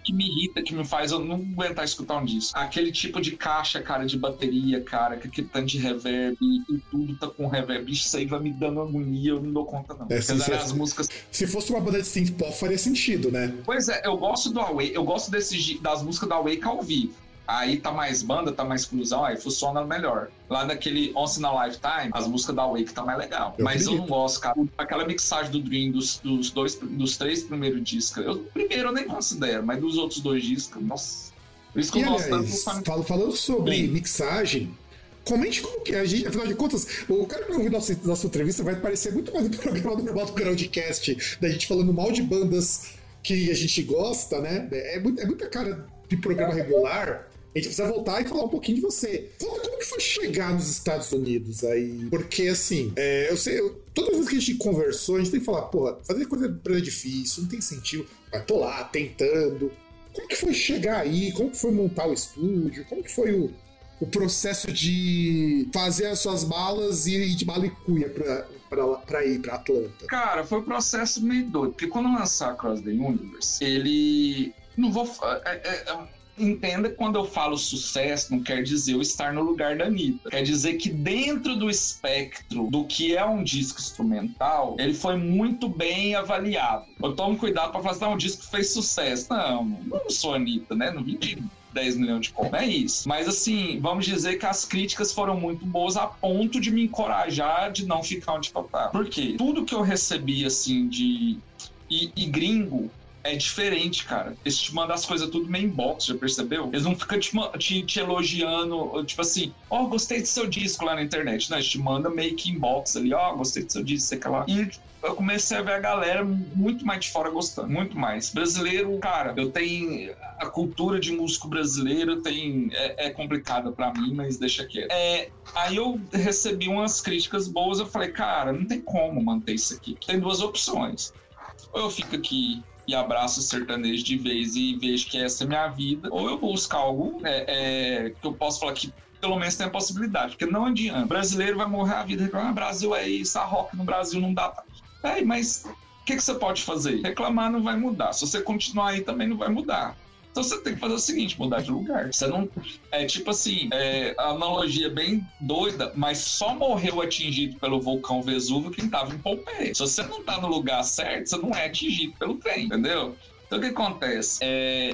que me irrita, que me faz eu não aguentar escutar um disco. Aquele tipo de caixa, cara, de bateria, cara, que aquele tanto de reverb e tudo tá com reverb. Isso aí vai me dando agonia, eu não dou conta, não. É, se, se, as músicas... se fosse uma banda de synth pop, faria sentido, né? Pois é, eu gosto do Away, eu gosto desses, das músicas do Awake ao vivo aí tá mais banda, tá mais inclusão, aí funciona melhor. Lá naquele Once in a Lifetime, as músicas da Wake tá mais legal. Eu Mas acredito. eu não gosto, cara. Aquela mixagem do Dream dos, dos, dois, dos três primeiros discos, eu, primeiro eu nem considero, mas dos outros dois discos, nossa. Por isso que e, eu gosto aliás, tanto Falando sobre Sim. mixagem, Comente como que a gente, afinal de contas, o cara que ouvir nossa, nossa entrevista vai parecer muito mais um programa do do Groundcast, da gente falando mal de bandas que a gente gosta, né? É, é, muito, é muita cara de programa regular a gente precisa voltar e falar um pouquinho de você. Como, como que foi chegar nos Estados Unidos aí? Porque, assim, é, eu sei, eu, todas as vezes que a gente conversou, a gente tem que falar, porra, fazer coisa é difícil, não tem sentido. Mas tô lá, tentando. Como que foi chegar aí? Como que foi montar o estúdio? Como que foi o, o processo de fazer as suas malas e ir de malicuia pra, pra, pra ir pra Atlanta? Cara, foi um processo meio doido, porque quando lançar Cross the Universe, ele. Não vou. É, é, é entenda que quando eu falo sucesso, não quer dizer eu estar no lugar da Anitta. Quer dizer que dentro do espectro do que é um disco instrumental, ele foi muito bem avaliado. Eu tomo cuidado para falar assim, um disco que fez sucesso. Não, não sou Anitta, né? Não vim de 10 milhões de cópias. É isso. Mas assim, vamos dizer que as críticas foram muito boas a ponto de me encorajar de não ficar onde eu tava. Por quê? Tudo que eu recebi, assim, de. E, e gringo, é diferente, cara. Eles te mandam as coisas tudo meio inbox, já percebeu? Eles não ficam te, te, te elogiando, tipo assim, ó, oh, gostei do seu disco lá na internet. Não, eles te mandam meio que inbox ali, ó, oh, gostei do seu disco, sei lá. E eu comecei a ver a galera muito mais de fora gostando, muito mais. Brasileiro, cara, eu tenho a cultura de músico brasileiro tem é, é complicada para mim, mas deixa quieto. É, aí eu recebi umas críticas boas, eu falei, cara, não tem como manter isso aqui. Tem duas opções. Ou eu fico aqui e abraço o sertanejo de vez e vejo que essa é minha vida, ou eu busco algo é, é, que eu posso falar que pelo menos tem a possibilidade, porque não adianta. O brasileiro vai morrer a vida reclamando, ah, Brasil é isso, a rock no Brasil não dá. É, mas o que, que você pode fazer? Reclamar não vai mudar. Se você continuar aí também não vai mudar. Então você tem que fazer o seguinte, mudar de lugar. Você não. É tipo assim, é, analogia é bem doida, mas só morreu atingido pelo vulcão Vesúvio quem estava em Pompeia. Se você não tá no lugar certo, você não é atingido pelo trem, entendeu? Então o que acontece? É,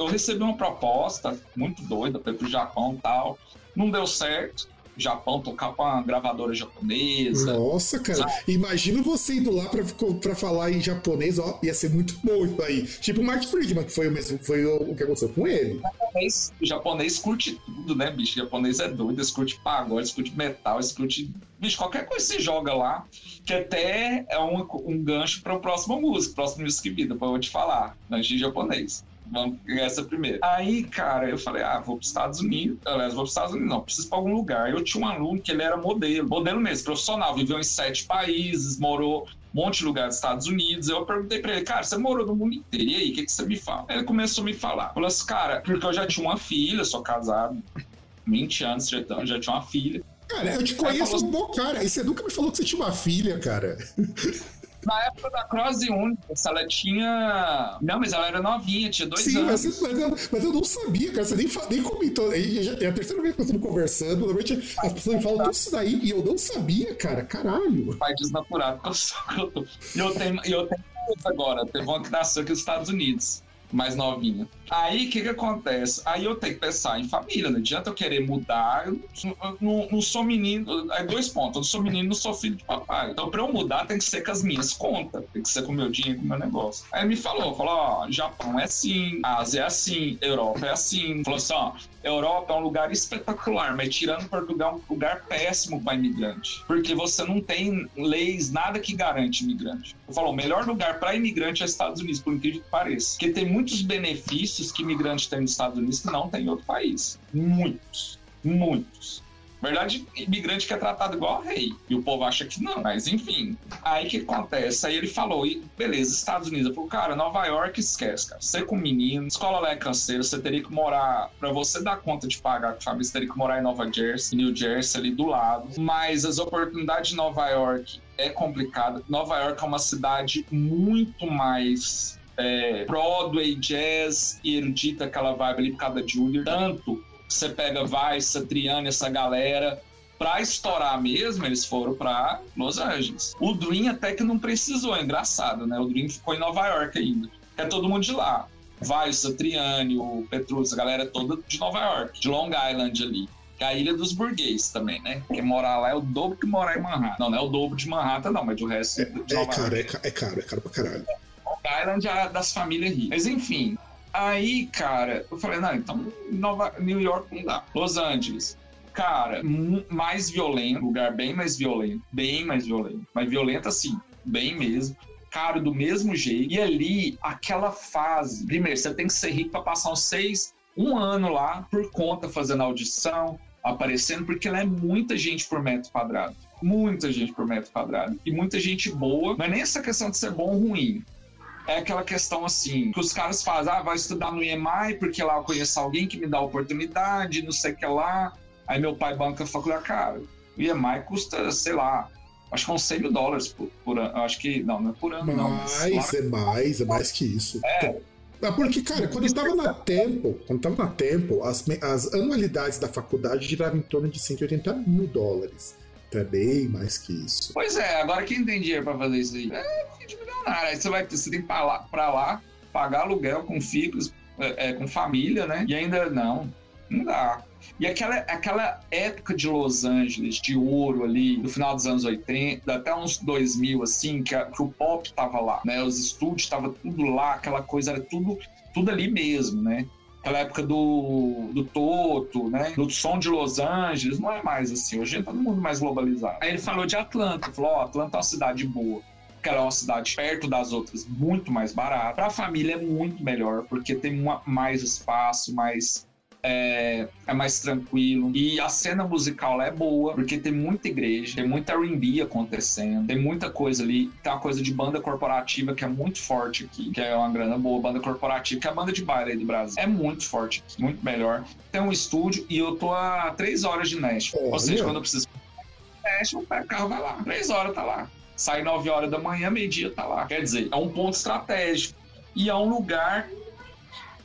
eu recebi uma proposta muito doida para ir pro Japão e tal. Não deu certo. Japão tocar com uma gravadora japonesa. Nossa, cara. Sabe? Imagina você indo lá pra, pra falar em japonês, ó, ia ser muito bom isso aí. Tipo o Mark Friedman, que foi o mesmo, foi o, o que aconteceu com ele. O japonês, o japonês curte tudo, né, bicho? O japonês é doido, eles curte pagode, eles curte metal, eles curte. Bicho, qualquer coisa você joga lá, que até é um, um gancho para o próximo músico, próximo músico vida, pra eu te falar, gancho de japonês. Vamos pegar essa primeira. Aí, cara, eu falei, ah, vou para os Estados Unidos. Aliás, vou para os Estados Unidos, não, preciso para algum lugar. Eu tinha um aluno que ele era modelo, modelo mesmo, profissional, viveu em sete países, morou um monte de lugar dos Estados Unidos. Eu perguntei para ele, cara, você morou no mundo inteiro, e aí, o que, que você me fala? Ele começou a me falar. Falou assim, cara, porque eu já tinha uma filha, sou casado, 20 anos já, já tinha uma filha. Cara, eu te conheço um bom cara. E você nunca me falou que você tinha uma filha, cara. Na época da Cross Universe, ela tinha. Não, mas ela era novinha, tinha dois Sim, anos. Sim, mas, eu, mas eu não sabia, cara. Você nem, nem comentou. É a terceira vez que nós estamos conversando. Normalmente as pessoas me falam tudo isso daí e eu não sabia, cara. Caralho. Pai desnaturado. E eu tenho, eu tenho agora. Teve uma que nasceu aqui nos Estados Unidos mais novinha. Aí o que que acontece? Aí eu tenho que pensar em família, não adianta eu querer mudar. Eu não, não sou menino. Aí dois pontos: eu não sou menino, não sou filho de papai. Então pra eu mudar tem que ser com as minhas contas, tem que ser com o meu dinheiro, com o meu negócio. Aí me falou: falou, ó, Japão é assim, Ásia é assim, Europa é assim. Falou assim: ó, Europa é um lugar espetacular, mas tirando Portugal, é um lugar péssimo para imigrante. Porque você não tem leis, nada que garante imigrante. Eu falo, o melhor lugar para imigrante é Estados Unidos, por incrível que pareça. Porque tem muitos benefícios que imigrantes têm nos Estados Unidos que não tem em outro país. Muitos. Muitos. Na verdade, imigrante que é tratado igual rei. E o povo acha que não. Mas enfim. Aí que acontece? Aí ele falou, e beleza, Estados Unidos. Eu falei, cara, Nova York esquece, cara. Você com menino, escola lá é canseira, você teria que morar. Pra você dar conta de pagar com família, você teria que morar em Nova Jersey, New Jersey, ali do lado. Mas as oportunidades de Nova York é complicada. Nova York é uma cidade muito mais é, Broadway, jazz e erudita, aquela vibe ali por causa da Julia. Tanto você pega Vice, Satriani, essa galera. Pra estourar mesmo, eles foram pra Los Angeles. O Dream até que não precisou, é engraçado, né? O Dream ficou em Nova York ainda. É todo mundo de lá. Vai, o Satriani, o Petrus, a galera toda de Nova York, de Long Island ali. Que é a ilha dos burgueses também, né? Quem morar lá é o dobro que morar em Manhattan. Não, não é o dobro de Manhattan, não, mas o resto É, de é Nova caro, York. é, é caro, é caro pra caralho. Long Island é das famílias ricas. Mas enfim, aí, cara, eu falei, não, então Nova, New York não dá. Los Angeles. Cara, mais violento, lugar bem mais violento, bem mais violento. Mas violento assim, bem mesmo. Caro do mesmo jeito. E ali, aquela fase. Primeiro, você tem que ser rico pra passar uns seis, um ano lá por conta, fazendo audição, aparecendo, porque lá é muita gente por metro quadrado. Muita gente por metro quadrado. E muita gente boa. Não é nem essa questão de ser bom ou ruim é aquela questão assim, que os caras fazem, ah, vai estudar no EMI, porque lá eu conheço alguém que me dá oportunidade, não sei o que lá. Aí meu pai banca a faculdade, cara, o EMI custa, sei lá, acho que uns 100 mil dólares por, por ano. Acho que, não, não é por ano, não. mas lá- Mas é mais, é mais que isso. É. porque, cara, quando eu tava na Temple, quando tava na Temple, as, as anualidades da faculdade giravam em torno de 180 mil dólares. É bem mais que isso. Pois é, agora quem tem dinheiro pra fazer isso aí? É filho de milionário. Aí você vai você tem pra lá, pra lá pagar aluguel com filhos, é, é, com família, né? E ainda não, não dá. E aquela, aquela época de Los Angeles, de ouro ali, no final dos anos 80, até uns 2000, assim, que, a- que o pop tava lá, né? Os estúdios estavam tudo lá, aquela coisa era tudo, tudo ali mesmo, né? Aquela época do, do Toto, né? Do som de Los Angeles, não é mais assim. Hoje é todo mundo mais globalizado. Aí ele falou de Atlanta, falou: Ó, Atlanta é uma cidade boa. Porque ela é uma cidade perto das outras, muito mais barata. Pra família é muito melhor, porque tem uma- mais espaço, mais é, é mais tranquilo. E a cena musical é boa, porque tem muita igreja, tem muita R&B acontecendo, tem muita coisa ali. Tem uma coisa de banda corporativa que é muito forte aqui, que é uma grana boa. Banda corporativa, que é a banda de baile aí do Brasil. É muito forte aqui, muito melhor. Tem um estúdio e eu tô a três horas de Nashville. Ou Olha. seja, quando eu preciso Nashville, o carro, vai lá. Três horas tá lá. Sai 9 horas da manhã, meio-dia tá lá. Quer dizer, é um ponto estratégico. E é um lugar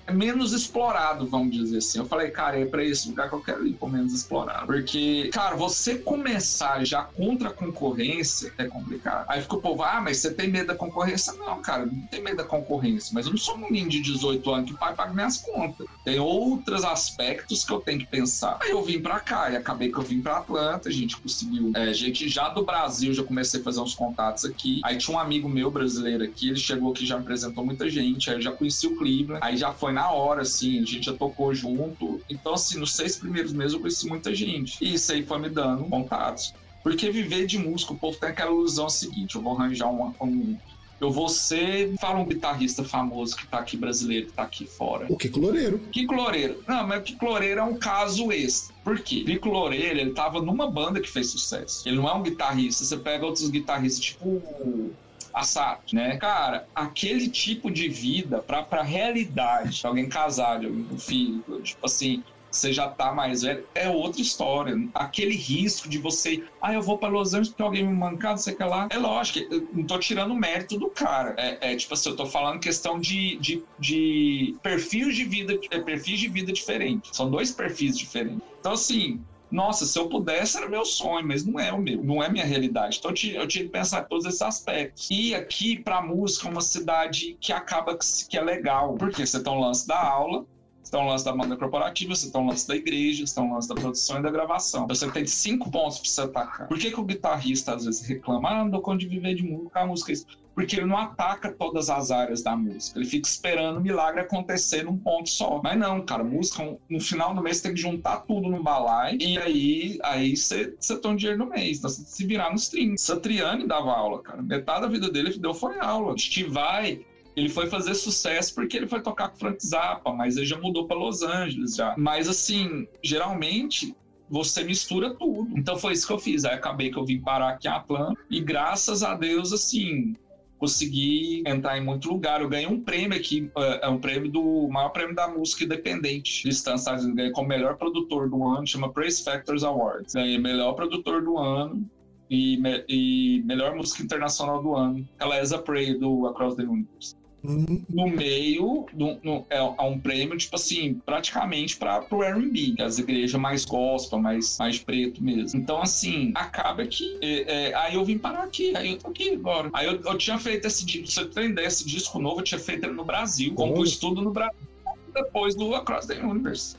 menos explorado, vamos dizer assim. Eu falei, cara, é pra esse lugar que eu quero ir, por menos explorado. Porque, cara, você começar já contra a concorrência é complicado. Aí fica o povo, ah, mas você tem medo da concorrência? Não, cara, não tem medo da concorrência. Mas eu não sou um menino de 18 anos que pai paga minhas contas. Tem outros aspectos que eu tenho que pensar. Aí eu vim pra cá e acabei que eu vim pra Atlanta, a gente conseguiu. É, gente já do Brasil, já comecei a fazer uns contatos aqui. Aí tinha um amigo meu brasileiro aqui, ele chegou aqui já apresentou muita gente. Aí eu já conheci o Cleveland. Aí já foi na hora, assim, a gente já tocou junto. Então, assim, nos seis primeiros meses eu conheci muita gente. E isso aí foi me dando contatos. Porque viver de música, o povo tem aquela ilusão seguinte: eu vou arranjar uma- um. Eu vou ser. Fala um guitarrista famoso que tá aqui, brasileiro, que tá aqui fora. O Kiko Loureiro. Kiko Loureiro. Não, mas o Kiko Loureiro é um caso extra. Por quê? Kiko Loureiro, ele tava numa banda que fez sucesso. Ele não é um guitarrista. Você pega outros guitarristas, tipo o Assato, né? Cara, aquele tipo de vida pra, pra realidade, de alguém casado, alguém com filho, tipo assim, você já tá mais velho, é outra história. Aquele risco de você, ah, eu vou pra Los Angeles porque alguém me mancar, não sei o que lá. É lógico, não tô tirando o mérito do cara. É, é, tipo assim, eu tô falando questão de, de, de perfis de vida, é, perfis de vida diferentes. São dois perfis diferentes. Então, assim, nossa, se eu pudesse era meu sonho, mas não é o meu, não é minha realidade. Então eu tinha, eu tinha que pensar em todos esses aspectos. E aqui, pra música, é uma cidade que acaba que, que é legal, porque você tem um lance da aula, você tem um lance da banda corporativa, você tem um lance da igreja, você tem um lance da produção e da gravação. Então você tem cinco pontos pra você atacar. Por que, que o guitarrista às vezes reclama? Ah, não dou conta de viver de música, a música é isso. Porque ele não ataca todas as áreas da música. Ele fica esperando o milagre acontecer num ponto só. Mas não, cara, música, no final do mês, tem que juntar tudo num balai. E aí, aí você, tem um dinheiro no mês. Então você que se virar nos 30. Satriani dava aula, cara. Metade da vida dele ele deu foi aula. Steve Vai, ele foi fazer sucesso porque ele foi tocar com Frank Zappa, mas ele já mudou para Los Angeles já. Mas assim, geralmente você mistura tudo. Então foi isso que eu fiz. Aí acabei que eu vim parar aqui em Atlanta e graças a Deus, assim, consegui entrar em muito lugar. Eu ganhei um prêmio aqui, é, é um prêmio do maior prêmio da música independente de Estados Unidos. Ganhei como melhor produtor do ano, chama Praise Factors Awards. Ganhei melhor produtor do ano e, me, e melhor música internacional do ano. Ela é a Prey do Across the Universe. No meio, no, no, é, é, um prêmio, tipo assim, praticamente para o R&B, que é as igrejas mais gospel, mais, mais preto mesmo. Então, assim, acaba que... É, é, aí eu vim parar aqui, aí eu tô aqui agora. Aí eu, eu tinha feito esse disco, você tem ideia, esse disco novo eu tinha feito ele no Brasil, compus tudo no Brasil, depois do Across the Universe.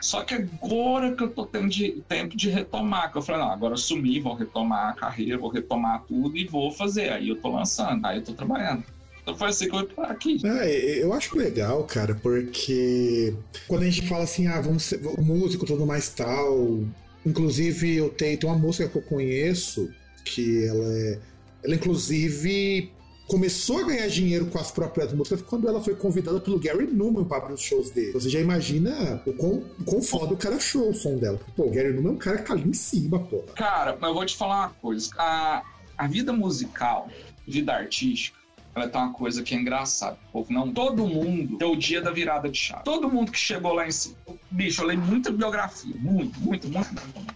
Só que agora que eu tô tendo de, tempo de retomar, que eu falei, não, agora eu sumi, vou retomar a carreira, vou retomar tudo e vou fazer. Aí eu tô lançando, aí eu tô trabalhando. Então foi assim que eu aqui. É, eu acho legal, cara, porque quando a gente fala assim, ah, vamos ser, músico tudo mais tal. Inclusive, eu tenho, tem uma música que eu conheço que ela é. Ela, inclusive, começou a ganhar dinheiro com as próprias músicas quando ela foi convidada pelo Gary Newman para abrir os shows dele. Você já imagina o quão, o quão foda o cara achou o som dela. Pô, o Gary Newman é um cara que tá ali em cima, pô. Cara, mas eu vou te falar uma coisa. A, a vida musical, vida artística, ela tem uma coisa que é engraçada. Povo, não, todo mundo tem o dia da virada de chave. Todo mundo que chegou lá em cima. Bicho, eu leio muita biografia. Muito, muito, muito.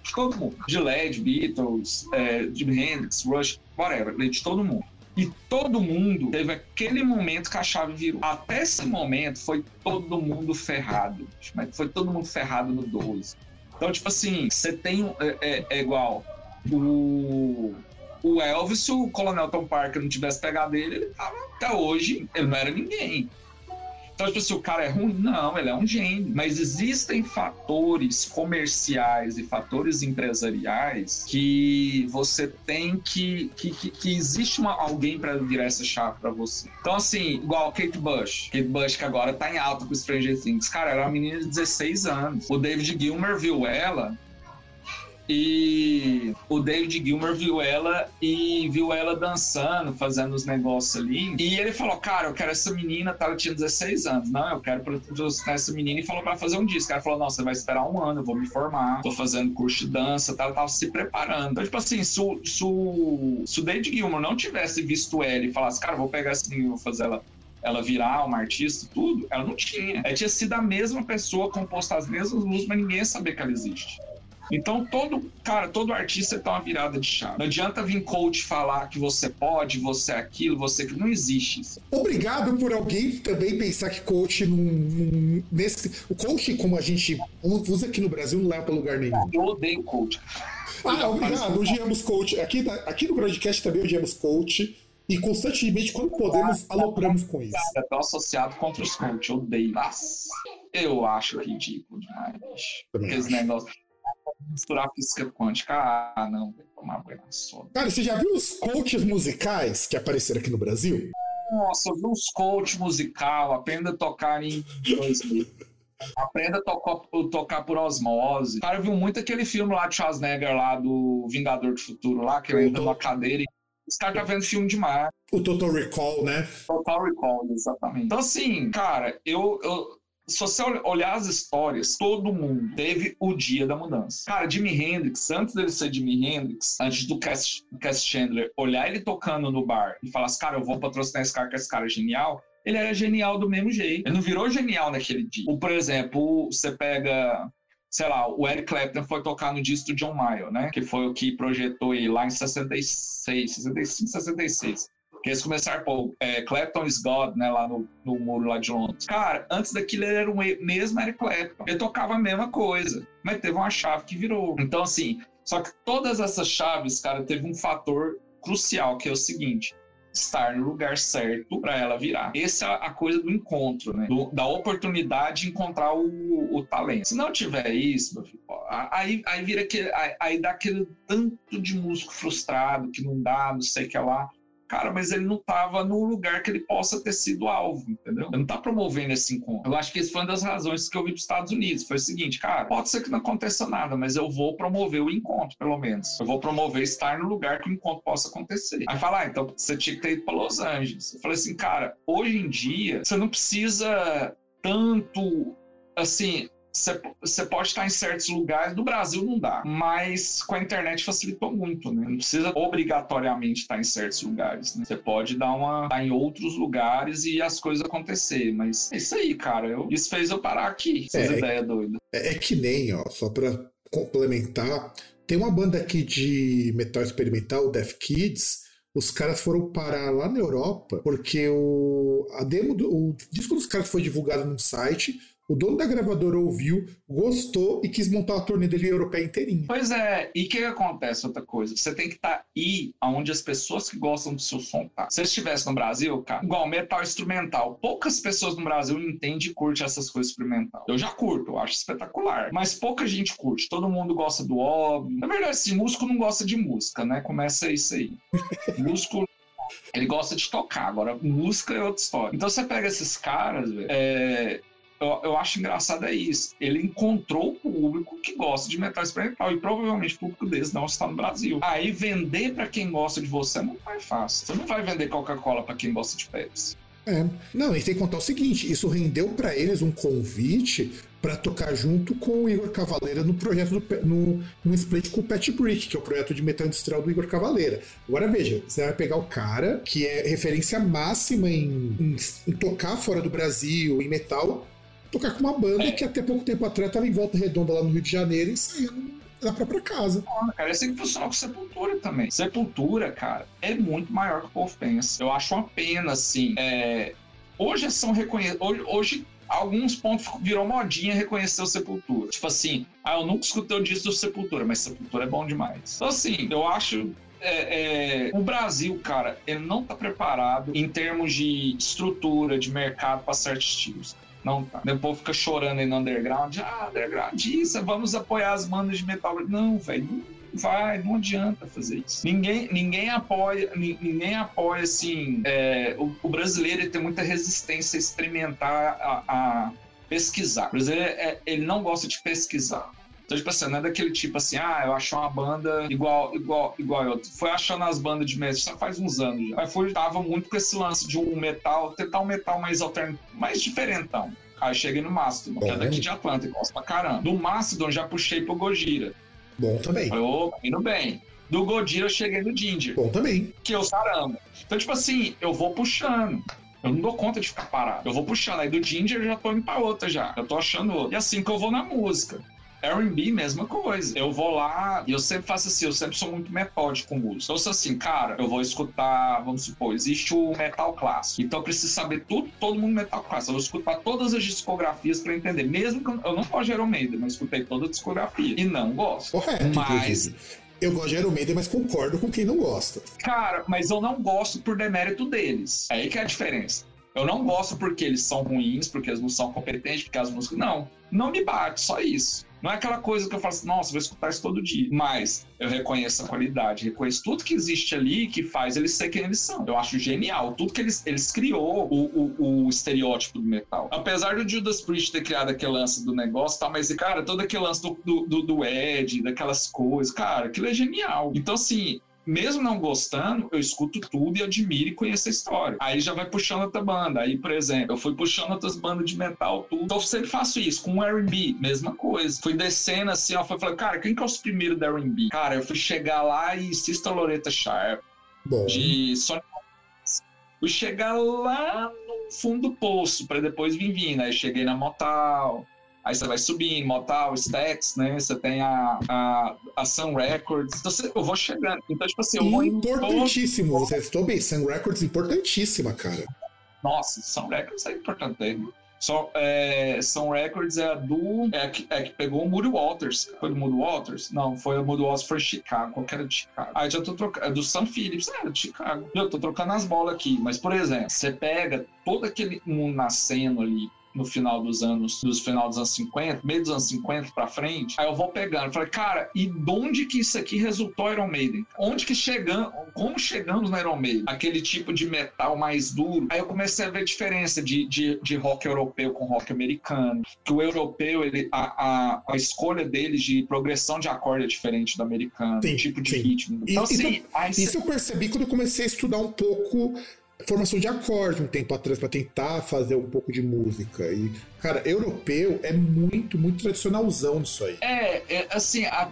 De todo mundo. De Led, Beatles, é, Jimi Hendrix, Rush, whatever. Leio de todo mundo. E todo mundo teve aquele momento que a chave virou. Até esse momento foi todo mundo ferrado. Mas foi todo mundo ferrado no 12. Então, tipo assim, você tem. É, é, é igual. O o Elvis, se o Coronel Tom Parker não tivesse pegado ele, ele tava até hoje, ele não era ninguém. Então, tipo, se o cara é ruim, não, ele é um gênio. Mas existem fatores comerciais e fatores empresariais que você tem que. que, que, que existe uma, alguém para virar essa chave para você. Então, assim, igual Kate Bush. Kate Bush, que agora tá em alta com Stranger Things. Cara, era uma menina de 16 anos. O David Gilmer viu ela e o David Gilmer viu ela e viu ela dançando, fazendo os negócios ali. E ele falou: Cara, eu quero essa menina, tá? Ela tinha 16 anos. Não, eu quero patrocinar essa menina. E falou para fazer um disco. Cara falou: Não, você vai esperar um ano, eu vou me formar. Tô fazendo curso de dança, tá? Ela tava se preparando. Então, tipo assim, se se se o David Gilmer não tivesse visto ela e falasse: Cara, vou pegar essa menina vou fazer ela ela virar uma artista, tudo, ela não tinha. Ela tinha sido a mesma pessoa, composta as mesmas luzes, mas ninguém sabia que ela existe. Então, todo, cara, todo artista tem uma virada de chave. Não adianta vir coach falar que você pode, você é aquilo, você que não existe isso. Obrigado por alguém também pensar que coach não. nesse, o coach, como a gente usa aqui no Brasil, não leva para lugar nenhum. Eu odeio coach. Ah, obrigado. Odiamos coach. Aqui, aqui no Broadcast também odiamos coach. E constantemente, quando podemos, alopramos com isso. É tão associado contra os coach. Eu odeio. Nossa, eu acho ridículo demais. Esse negócio misturar física quântica. Ah, não, vou tomar banho na soda. Cara, você já viu os coaches musicais que apareceram aqui no Brasil? Nossa, eu vi uns coaches musical, aprenda a tocar em 2000. Aprenda a tocar, tocar por osmose. O cara viu muito aquele filme lá de Schwarzenegger, lá do Vingador do Futuro, lá, que ele entra numa cadeira e os caras tá vendo filme demais. O Total Recall, né? Total Recall, exatamente. Então, assim, cara, eu, eu, se você olhar as histórias, todo mundo teve o dia da mudança. Cara, Jimi Hendrix, antes dele ser Jimi Hendrix, antes do Cass, Cass Chandler olhar ele tocando no bar e falar assim, cara, eu vou patrocinar esse cara, que esse cara é genial, ele era genial do mesmo jeito. Ele não virou genial naquele dia. Ou, por exemplo, você pega sei lá, o Eric Clapton foi tocar no disco do John Mayer, né? Que foi o que projetou ele lá em 66, 65, 66. Que eles começaram, pô, é, Clapton is God, né, lá no, no muro lá de Londres. Cara, antes daquilo ele era o mesmo Eric Clapton. Ele tocava a mesma coisa, mas teve uma chave que virou. Então, assim, só que todas essas chaves, cara, teve um fator crucial, que é o seguinte, estar no lugar certo para ela virar. Essa é a coisa do encontro, né? Do, da oportunidade de encontrar o, o, talento. Se não tiver isso, meu filho, aí, aí vira aquele, aí, aí dá aquele tanto de músico frustrado que não dá, não sei o que lá. Cara, mas ele não estava no lugar que ele possa ter sido alvo, entendeu? Ele não está promovendo esse encontro. Eu acho que esse foi uma das razões que eu vim para os Estados Unidos. Foi o seguinte, cara, pode ser que não aconteça nada, mas eu vou promover o encontro, pelo menos. Eu vou promover estar no lugar que o encontro possa acontecer. Aí fala, ah, então você tinha que ter ido para Los Angeles. Eu falei assim, cara, hoje em dia, você não precisa tanto, assim, você pode estar em certos lugares, do Brasil não dá, mas com a internet facilitou muito, né? Não precisa obrigatoriamente estar em certos lugares, né? Você pode dar uma estar em outros lugares e as coisas acontecer, mas é isso aí, cara. Eu, isso fez eu parar aqui, essas é, ideias doidas. É, é que nem, ó, só pra complementar, tem uma banda aqui de metal experimental, Death Kids, os caras foram parar lá na Europa porque o, a demo do, o disco dos caras foi divulgado num site, o dono da gravadora ouviu, gostou e quis montar a turnê dele europeia inteirinha. Pois é, e o que, que, acontece? Outra coisa, você tem que estar tá aí onde as pessoas que gostam do seu som tá. Se estivesse no Brasil, cara, igual metal instrumental, poucas pessoas no Brasil entendem e curtem essas coisas experimental. Eu já curto, eu acho espetacular, mas pouca gente curte. Todo mundo gosta do óbvio. Na verdade, assim, músico não gosta de música, né? Começa isso aí. músico ele gosta de tocar, agora música é outra história. Então você pega esses caras, é, eu, eu, acho engraçado é isso. Ele encontrou o público que gosta de metal experimental e provavelmente o público desse não está no Brasil. Aí vender para quem gosta de você é muito mais fácil. Você não vai vender Coca-Cola para quem gosta de Pepsi. É. Não, e tem que contar o seguinte: isso rendeu para eles um convite para tocar junto com o Igor Cavaleira no projeto do, no, no split com o Pet Brick, que é o projeto de metal industrial do Igor Cavaleira. Agora veja, você vai pegar o cara que é referência máxima em, em, em tocar fora do Brasil, em metal, tocar com uma banda é. que até pouco tempo atrás estava em volta redonda lá no Rio de Janeiro e saindo da própria casa. Olha, cara, é assim que funciona com Sepultura também. Sepultura, cara, é muito maior que o povo pensa. Eu acho uma pena, assim. É... Hoje são reconhecidos. Hoje, hoje alguns pontos virou modinha reconhecer o Sepultura. Tipo assim, ah, eu nunca escutei o disco do Sepultura, mas Sepultura é bom demais. Então, assim, eu acho. É, é, o Brasil, cara, ele não tá preparado em termos de estrutura, de mercado para certos estilos. Não tá. Depois fica chorando aí no underground. Ah, underground, isso, vamos apoiar as bandas de metal. Não, velho, vai, não adianta fazer isso. Ninguém, ninguém apoia, ninguém apoia assim. É, o, o, brasileiro tem muita resistência a experimentar, a, a pesquisar. O brasileiro é, ele não gosta de pesquisar. Então, tipo assim, não é daquele tipo assim, ah, eu acho uma banda igual, igual, igual eu. Foi achando as bandas de metal, já faz uns anos já. Mas foi, tava muito com esse lance de um metal, tentar um metal mais alternativo, mais diferentão. Aí cheguei no Mastodon, que é daqui de Atlanta, e gosto pra caramba. Do Mastodon já puxei pro Gojira. Bom também. Falei, ô, indo bem. Do Godira eu cheguei no Ginger. Bom também. Que eu caramba. Então, tipo assim, eu vou puxando. Eu não dou conta de ficar parado. Eu vou puxando. Aí do Ginger eu já tô indo pra outra já. Eu tô achando outra. E assim que eu vou na música. R&B, mesma coisa. Eu vou lá e eu sempre faço assim, eu sempre sou muito metódico com música. Eu sou assim, cara, eu vou escutar, vamos supor, existe o metal clássico. Então eu preciso saber tudo, todo mundo metal clássico. Eu vou escutar todas as discografias para entender. Mesmo que eu, não gosto de Iron Maiden, mas escutei toda a discografia. E não gosto. Correto, mas... Inclusive. Eu gosto de Iron Maiden, mas concordo com quem não gosta. Cara, mas eu não gosto por demérito deles. É aí que é a diferença. Eu não gosto porque eles são ruins, porque eles não são competentes, porque as músicas. Não, não me bate, só isso. Não é aquela coisa que eu falo assim, nossa, vou escutar isso todo dia. Mas eu reconheço a qualidade, reconheço tudo que existe ali que faz eles ser quem eles são. Eu acho genial. Tudo que eles, eles criou o, o, o estereótipo do metal. Apesar do Judas Priest ter criado aquele lance do negócio, tá? Mas, cara, todo aquele lance do, do, do Ed, daquelas coisas, cara, aquilo é genial. Então, assim, mesmo não gostando, eu escuto tudo e admiro e conheço a história. Aí já vai puxando outra banda. Aí, por exemplo, eu fui puxando outras bandas de metal, tudo. Então eu sempre faço isso. Com o R&B, mesma coisa. Fui descendo assim, ó, fui falando, cara, quem que é os primeiros da R&B? Cara, eu fui chegar lá e Sister Loretta Sharp, Bom. de Sonic Fui chegar lá no fundo do poço, para depois vir vindo. Aí cheguei na Motal, Aí você vai subindo, Motal, Stax, né? Você tem a, a, a Sun Records. Então eu vou chegando. Então, tipo assim, eu vou Importantíssimo. Você estou bem. Sun Records, importantíssima, cara. Nossa, Sun Records é importante. São, é, Sun Records é a do. É que, é que pegou o Moody Waters. Foi do Moody Waters? Não, foi o Moody Waters, foi Chicago. Qual que era de Chicago? Aí já tô trocando. É do Sam Phillips, é, de Chicago. Eu tô trocando as bolas aqui. Mas, por exemplo, você pega todo aquele mundo nascendo ali, no final dos anos, dos final dos anos 50, meio dos anos 50 para frente, aí eu vou pegando, falei, cara, e de onde que isso aqui resultou Iron Maiden? Onde que chegamos, como chegamos no Iron Maiden? Aquele tipo de metal mais duro. Aí eu comecei a ver a diferença de, de, de rock europeu com rock americano, que o europeu, ele, a, a, a escolha deles de progressão de acorde é diferente do americano, sim, tipo de sim. ritmo. Então, e, assim, isso, isso eu percebi quando eu comecei a estudar um pouco formação de acorde um tempo atrás para tentar fazer um pouco de música. E, cara, europeu é muito, muito tradicionalzão disso aí. É, é assim, a,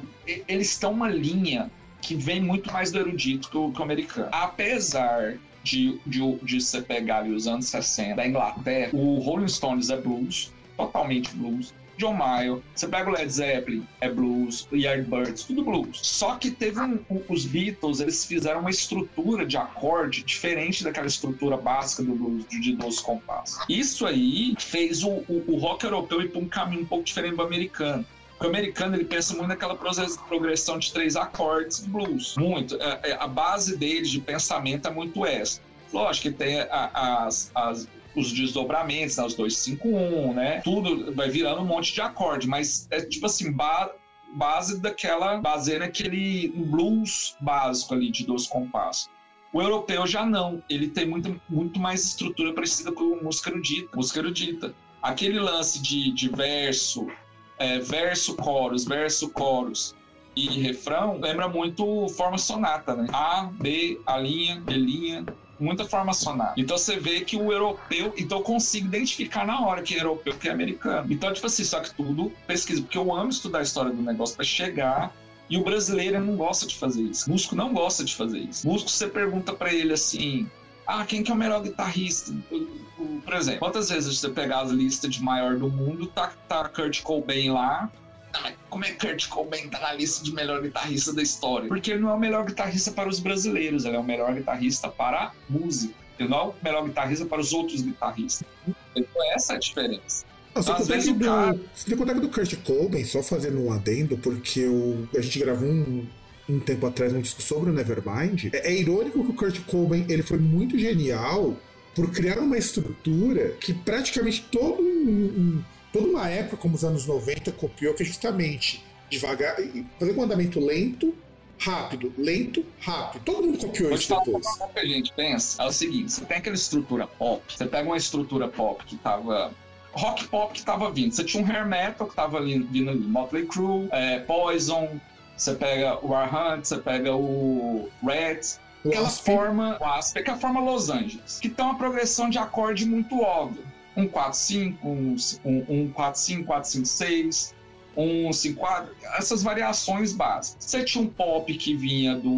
eles estão uma linha que vem muito mais do erudito que o, que o americano. Apesar de, de, de você pegar ali os anos 60 da Inglaterra, o Rolling Stones é blues, totalmente blues. John Mayer, você pega o Led Zeppelin, é blues, Yardbirds, tudo blues. Só que teve um, os Beatles, eles fizeram uma estrutura de acorde diferente daquela estrutura básica do blues de 12 compassos. Isso aí fez o, o, o rock europeu ir para um caminho um pouco diferente do americano. O americano ele pensa muito naquela progressão de três acordes blues. Muito. A, é, é, a base deles de pensamento é muito essa. Lógico que tem as, as, os desdobramentos, né, os 251, né? Tudo vai virando um monte de acorde, mas é tipo assim, ba base daquela. base naquele blues básico ali de dois compassos. O europeu já não, ele tem muito, muito mais estrutura parecida com música erudita. Música erudita. Aquele lance de, de verso, é, verso, coros, verso, coros e refrão lembra muito forma sonata, né? A, B, A linha, B linha, muita forma sonata. Então você vê que o europeu, então eu consigo identificar na hora que é europeu que é americano. Então, tipo assim, só que tudo pesquisa, porque eu amo estudar a história do negócio para chegar e o brasileiro não gosta de fazer isso. O músico não gosta de fazer isso. O músico, você pergunta para ele assim: ah, quem que é o melhor guitarrista? Por exemplo, quantas vezes você pegar as listas de maior do mundo, tá, tá Kurt Cobain lá, como é que Kurt Cobain tá na lista de melhor guitarrista da história? Porque ele não é o melhor guitarrista para os brasileiros, ele é o melhor guitarrista para a música. Ele não é o melhor guitarrista para os outros guitarristas. Então essa é a diferença. Não, você, Às vezes do, cara... do Kurt Cobain, só fazendo um adendo, porque o, a gente gravou um, um tempo atrás um disco sobre o Nevermind. É, é irônico que o Kurt Cobain ele foi muito genial por criar uma estrutura que praticamente todo um, um toda uma época, como os anos 90, copiou, que é justamente devagar, fazer um andamento lento, rápido, lento, rápido. Todo mundo copiou isso depois. O que a gente pensa é o seguinte: você tem aquela estrutura pop, você pega uma estrutura pop que tava. Rock pop que tava vindo. Você tinha um hair metal que tava vindo ali, Motley Crue, é, Poison, você pega o War Hunt, você pega o Red, aquela forma, o que é a forma Los Angeles, que tem uma progressão de acorde muito óbvia um 4-5, um, um 4-5, 4-5-6, um 5-4, essas variações básicas. Você tinha um pop que vinha do.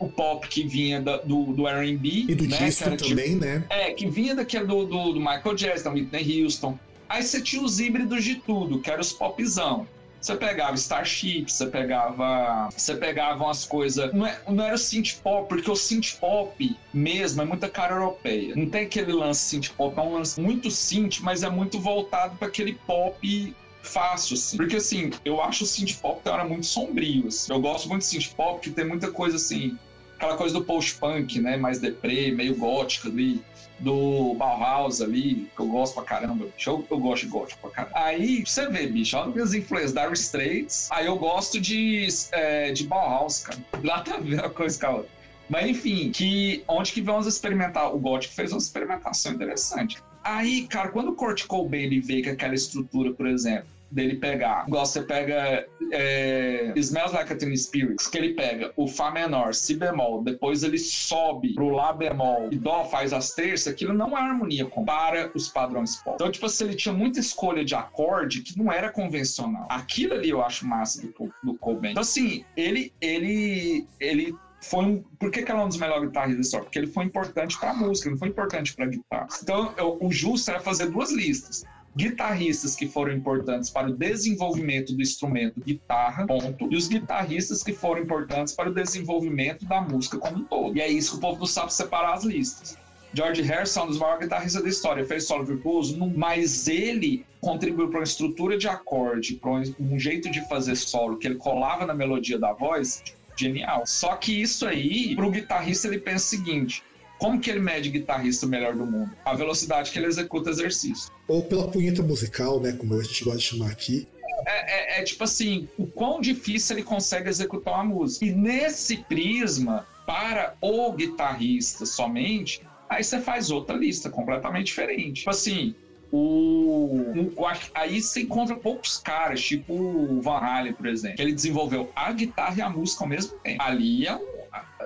O pop que vinha da, do, do RB. E do né, disco também, tipo, né? É, que vinha daquele do, do, do Michael Jackson, Whitney Houston. Aí você tinha os híbridos de tudo, que era os popzão. Você pegava Starship, você pegava. Você pegava umas coisas. Não, é, não era o synth pop, porque o synth pop mesmo é muita cara europeia. Não tem aquele lance synth pop, é um lance muito synth, mas é muito voltado para aquele pop fácil, assim. Porque, assim, eu acho o synth pop tem hora muito sombrio. Assim. Eu gosto muito de synth pop, que tem muita coisa, assim, aquela coisa do post-punk, né? Mais deprê, meio gótica ali do Bauhaus ali, que eu gosto pra caramba, bicho. Eu, gosto de gótico pra caramba. Aí, você vê, bicho, olha minhas influências, Dire Straits. Aí eu gosto de, é, de Bauhaus, cara. Lá tá vendo a coisa com a outra. Mas enfim, que onde que vamos experimentar? O gótico fez uma experimentação interessante. Aí, cara, quando o Kurt Cobain ele vê que aquela estrutura, por exemplo, dele pegar. Igual você pega é, Smells Like a Teen Spirit, que ele pega o Fá menor, Si bemol, depois ele sobe pro Lá bemol e Dó faz as terças, aquilo não é harmonia para os padrões pop. Então, tipo assim, ele tinha muita escolha de acorde que não era convencional. Aquilo ali eu acho massa do, do Cobain. Então, assim, ele, ele, ele foi um, por que, que ela é um dos melhores guitarristas história? Porque ele foi importante para música, não foi importante para guitarra. Então, eu, o justo era fazer duas listas guitarristas que foram importantes para o desenvolvimento do instrumento guitarra, ponto, e os guitarristas que foram importantes para o desenvolvimento da música como um todo. E é isso que o povo não sabe separar as listas. George Harrison um dos maiores guitarristas da história, fez solo virtuoso, mas ele contribuiu para uma estrutura de acorde, para um jeito de fazer solo que ele colava na melodia da voz, genial. Só que isso aí, para o guitarrista, ele pensa o seguinte: como que ele mede guitarrista melhor do mundo? A velocidade que ele executa exercício. Ou pela punheta musical, né? Como a gente gosta de chamar aqui. É, é, é, tipo assim, o quão difícil ele consegue executar uma música. E nesse prisma, para o guitarrista somente, aí você faz outra lista completamente diferente. Tipo assim, o, o, aí você encontra poucos caras, tipo o Van Halen, por exemplo, que ele desenvolveu a guitarra e a música ao mesmo tempo. Ali é um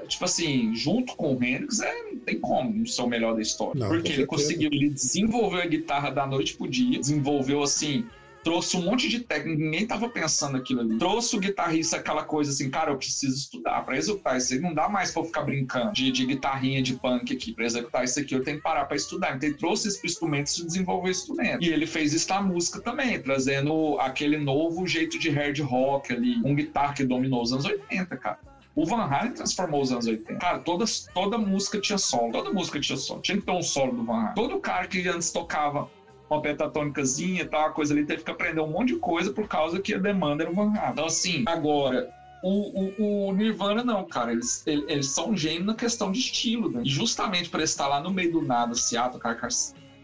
tipo assim, junto com o Hendrix, é, não tem como não ser o melhor da história. Não, porque ele conseguiu, ele desenvolveu a guitarra da noite pro dia, desenvolveu assim. Trouxe um monte de técnica, ninguém tava pensando aquilo ali. Trouxe o guitarrista aquela coisa assim, cara, eu preciso estudar pra executar isso aí. Não dá mais pra eu ficar brincando de, de guitarrinha de punk aqui. Pra executar isso aqui, eu tenho que parar pra estudar. Então ele trouxe esse instrumento e desenvolveu o instrumento. E ele fez isso na música também, trazendo aquele novo jeito de hard rock ali, um guitarra que dominou os anos 80, cara. O Van Halen transformou os anos 80. Cara, toda, toda música tinha solo. Toda música tinha solo. Tinha que ter um solo do Van Halen. Todo cara que antes tocava uma pentatônicazinha e tal, coisa ali, teve que aprender um monte de coisa por causa que a demanda era o Van Halen. Então, assim, agora, o, o, o Nirvana não, cara. Eles, eles, são um gênio na questão de estilo, né? E justamente por estar lá no meio do nada, Seattle, cara, cara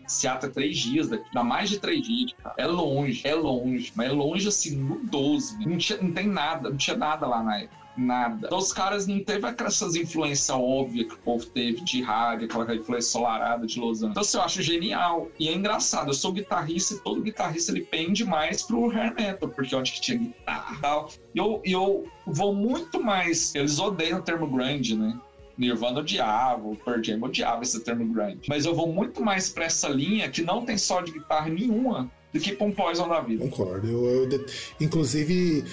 Seattle é três dias daqui, dá mais de três dias, cara. É longe, é longe, mas é longe assim, no 12. Não, tinha, não tem nada, não tinha nada lá na época. Nada. Então os caras não teve essas influências óbvias que o povo teve de rádio, aquela influência solarada de Los Angeles. Então assim, eu acho genial. E é engraçado, eu sou guitarrista e todo guitarrista ele pende mais pro hair metal, porque onde que tinha guitarra e tal. E eu, eu vou muito mais. Eles odeiam o termo grande, né? Nirvana odiava, o Pearl Jam odiava esse termo grande. Mas eu vou muito mais pra essa linha que não tem só de guitarra nenhuma do que pra um Poison da vida. Concordo. Eu, eu inclusive,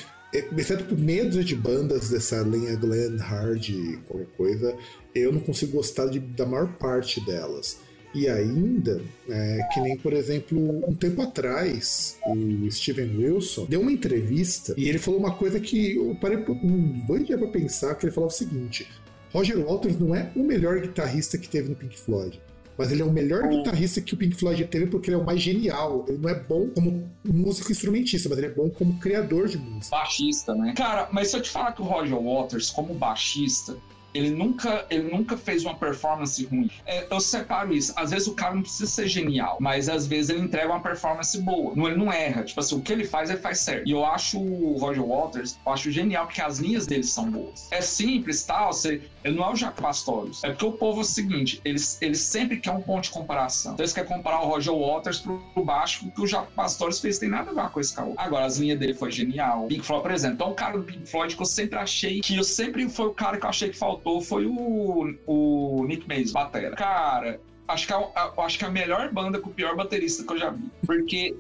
exceto por medos de bandas dessa linha Glenn, Hard, qualquer coisa, eu não consigo gostar de- da maior parte delas. E ainda, é, que nem, por exemplo, um tempo atrás, o Steven Wilson deu uma entrevista e ele falou uma coisa que eu parei um bom dia pra pensar, que ele falou o seguinte, Roger Waters não é o melhor guitarrista que teve no Pink Floyd. Mas ele é o melhor guitarrista que o Pink Floyd teve porque ele é o mais genial. Ele não é bom como músico instrumentista, mas ele é bom como criador de música. baixista, né? Cara, mas se eu te falar que o Roger Waters, como baixista, ele nunca, ele nunca fez uma performance ruim. É, eu separo isso. Às vezes o cara não precisa ser genial, mas às vezes ele entrega uma performance boa. Não, ele não erra. Tipo assim, o que ele faz, ele faz certo. E eu acho o Roger Waters, eu acho genial porque as linhas dele são boas. É simples, tal. Você, ele não é o Jaco Pastorius. É porque o povo é o seguinte, eles, eles sempre querem um ponto de comparação. Então eles querem comparar o Roger Waters pro, baixo, porque o Jaco Pastorius fez tem nada a ver com esse cara. Agora, as linhas dele foi genial. Pink Floyd, por exemplo. Então o cara do Pink Floyd que eu sempre achei, que eu sempre foi o cara que eu achei que faltou, foi o, o Nick Mason, batera. Cara, acho que, a- eu acho que a melhor banda com o pior baterista que eu já vi. Porque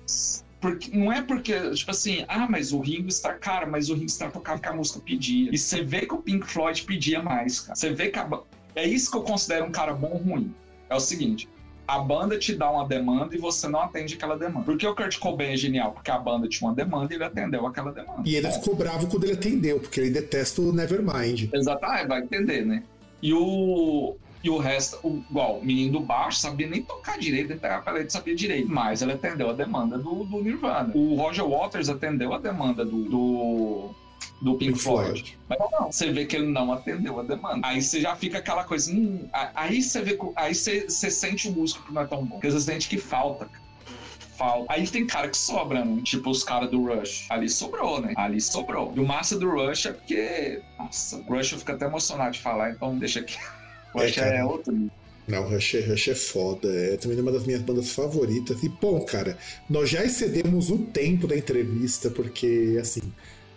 porque, não é porque, tipo assim, ah, mas o Ringo Starr, cara, mas o Ringo Starr tocava que a música pedia. E você vê que o Pink Floyd pedia mais, cara. Você vê que a, é isso que eu considero um cara bom ou ruim. É o seguinte, a banda te dá uma demanda e você não atende aquela demanda. Por que o Kurt Cobain é genial? Porque a banda tinha uma demanda e ele atendeu aquela demanda. E ele Bom, ficou bravo quando ele atendeu, porque ele detesta o Nevermind. Exato, ah, vai entender, né? E o, e o resto, o, igual, o menino do baixo sabia nem tocar direito, nem pegar a paleta sabia direito, mas ele atendeu a demanda do, do Nirvana. O Roger Waters atendeu a demanda do, do, do Pink, Pink Floyd. Floyd. Mas não, você vê que ele não atendeu a demanda. Aí você já fica aquela coisa, hum, aí você vê, aí você, você sente o músico que não é tão bom, porque você sente que falta. Falta. Aí tem cara que sobra, né? Tipo os caras do Rush. Ali sobrou, né? Ali sobrou. E o massa do Rush é porque. Nossa, o Rush eu fico até emocionado de falar, então deixa aqui. O É, Rush cara. é, outro. Não, Rush, é- Rush é foda. É também uma das minhas bandas favoritas. E, bom, cara, nós já excedemos o tempo da entrevista, porque, assim,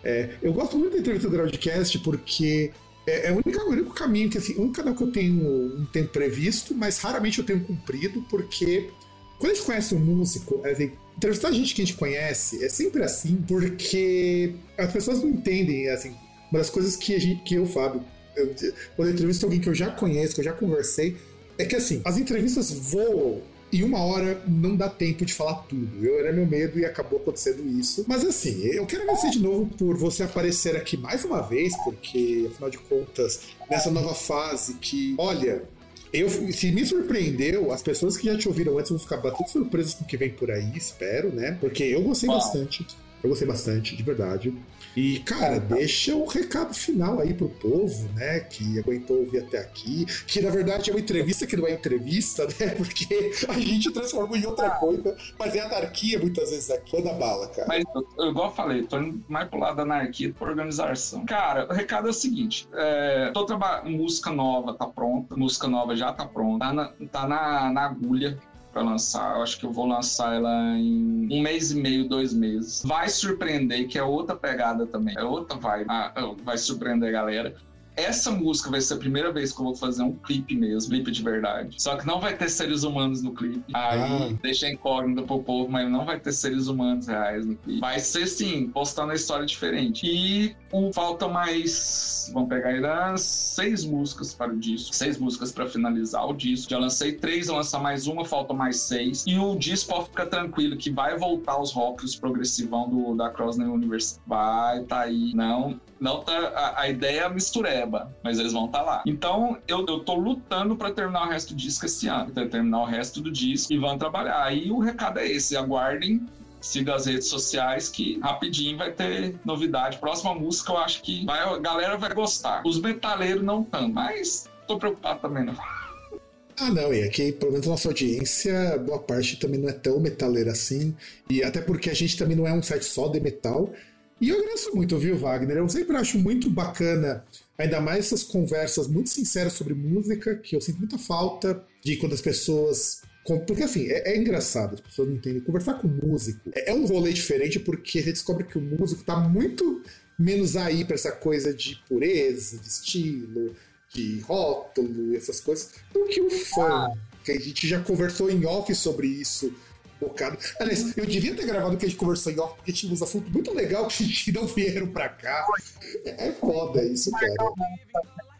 é, eu gosto muito da entrevista do Groundcast porque é, é o, único, o único caminho que, assim, um canal que eu tenho um tempo previsto, mas raramente eu tenho cumprido, porque quando a gente conhece um músico, é, assim, entrevistar gente que a gente conhece é sempre assim, porque as pessoas não entendem, assim, uma das coisas que, a gente, que eu, Fábio, eu, quando eu entrevisto alguém que eu já conheço, que eu já conversei, é que assim, as entrevistas voam e uma hora não dá tempo de falar tudo. Eu era meu medo e acabou acontecendo isso. Mas assim, eu quero agradecer de novo por você aparecer aqui mais uma vez, porque afinal de contas, nessa nova fase que, olha, eu, se me surpreendeu, as pessoas que já te ouviram antes vão ficar bastante surpresas com o que vem por aí, espero, né? Porque eu gostei Uau. bastante. Eu gostei bastante, de verdade. E, cara, deixa o recado final aí pro povo, né? Que aguentou ouvir até aqui. Que na verdade é uma entrevista que não é entrevista, né? Porque a gente transformou em outra coisa. Mas é anarquia muitas vezes aqui. Manda bala, cara. Mas, eu- igual eu falei, tô mais pro lado da anarquia pra organização. Cara, o recado é o seguinte: é, tô trabalhando, música nova tá pronta, música nova já tá pronta, tá na, tá na, na agulha pra lançar. Eu acho que eu vou lançar ela em um mês e meio, dois meses. Vai surpreender, que é outra pegada também, é outra vibe, Ah, vai surpreender a galera. essa música vai ser a primeira vez que eu vou fazer um clipe mesmo, clipe de verdade. Só que não vai ter seres humanos no clipe. Aí ah. deixa incógnita pro povo, mas não vai ter seres humanos reais no clipe. Vai ser sim, postando a história diferente. E um, falta mais. Vamos pegar aí seis músicas para o disco. Seis músicas para finalizar o disco. Já lancei três, vou lançar mais uma, falta mais seis. E o disco pode ficar tranquilo que vai voltar os rocks progressivão do, da Crossney Universe. Vai, tá aí. Não, não tá. A, a ideia é mistureba, mas eles vão estar tá lá. Então, eu, eu tô lutando para terminar o resto do disco esse ano. Terminar o resto do disco e vão trabalhar. Aí o recado é esse: aguardem siga as redes sociais que rapidinho vai ter novidade. Próxima música eu acho que vai, a galera vai gostar. Os metaleiros não estão, mas tô preocupado também não. Ah, não, e aqui, pelo menos nossa audiência, boa parte também não é tão metaleira assim. E até porque a gente também não é um site só de metal. E eu agradeço muito, viu, Wagner? Eu sempre acho muito bacana, ainda mais essas conversas muito sinceras sobre música, que eu sinto muita falta de quando as pessoas. Porque assim, é, é engraçado, as pessoas não entendem. Conversar com músico é, é um rolê diferente porque a gente descobre que o músico tá muito menos aí para essa coisa de pureza, de estilo, de rótulo, essas coisas, do que o fã. Ah. Que a gente já conversou em off sobre isso bocado. Aliás, eu devia ter gravado o que a gente conversou em off, porque tinha uns assuntos muito legais que não vieram pra cá. É foda isso, cara.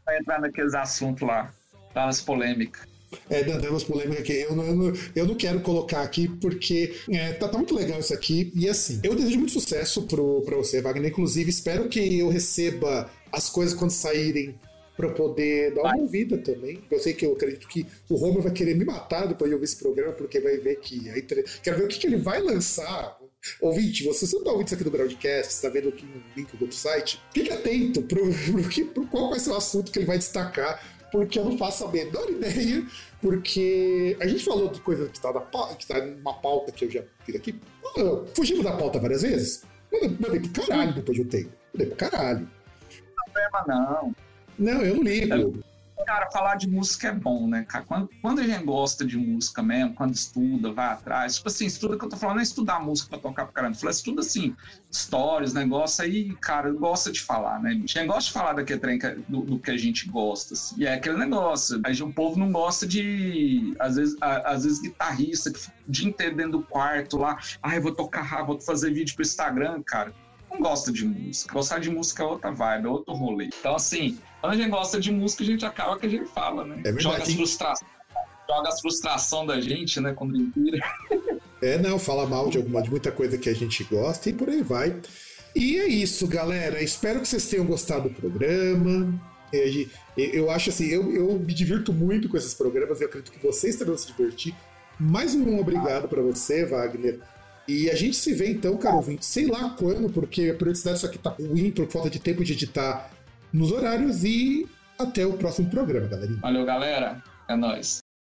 Vai entrar naqueles assuntos lá, tá nas polêmicas. É, dando umas polêmicas aqui. Eu não, eu, não, eu não quero colocar aqui porque é, tá, tá, muito legal isso aqui. E assim, eu desejo muito sucesso pro, pra você, Wagner. Inclusive, espero que eu receba as coisas quando saírem para poder dar uma ouvida também. Eu sei que eu acredito que o Romer vai querer me matar depois de ouvir esse programa, porque vai ver que. Aí, quero ver o que, que ele vai lançar. Ouvinte, você não está ouvindo isso aqui do Groundcast, está vendo aqui no link do outro site, fique atento para pro, qual vai ser o assunto que ele vai destacar, porque eu não faço a menor ideia, porque a gente falou de coisa que está tá numa pauta que eu já fiz aqui. Fugimos da pauta várias vezes. Mandei pro caralho depois de um tempo. Mandei pro caralho. Não problema não. Não, eu não ligo. Cara, falar de música é bom, né, cara? Quando, quando a gente gosta de música mesmo, quando estuda, vai atrás, tipo assim, estuda que eu tô falando, não é estudar música pra tocar pra caramba. Fala, estuda assim, histórias, negócio aí, cara, gosta de falar, né? A gente gosta de falar daquele trem que, do, do, que a gente gosta, assim. E é aquele negócio. Aí o povo não gosta de, às vezes, a, às vezes guitarrista que fica o dia inteiro dentro do quarto lá, ai, ah, vou tocar, vou fazer vídeo pro Instagram, cara não gosta de música. Gostar de música é outra vibe, é outro rolê. Então, assim, quando a gente gosta de música, a gente acaba que a gente fala, né? É joga as frustrações. Joga as frustração da gente, né? Quando vira. É, não, fala mal de alguma de muita coisa que a gente gosta e por aí vai. E é isso, galera. Espero que vocês tenham gostado do programa. É, eu acho assim, eu, eu me divirto muito com esses programas, eu acredito que vocês também vão se divertir. Mais um obrigado para você, Wagner, e a gente se vê então, caro ouvinte, sei lá quando, porque a periodicidade isso aqui tá ruim por falta de tempo de editar nos horários. E até o próximo programa, galerinha. Valeu, galera. É nóis.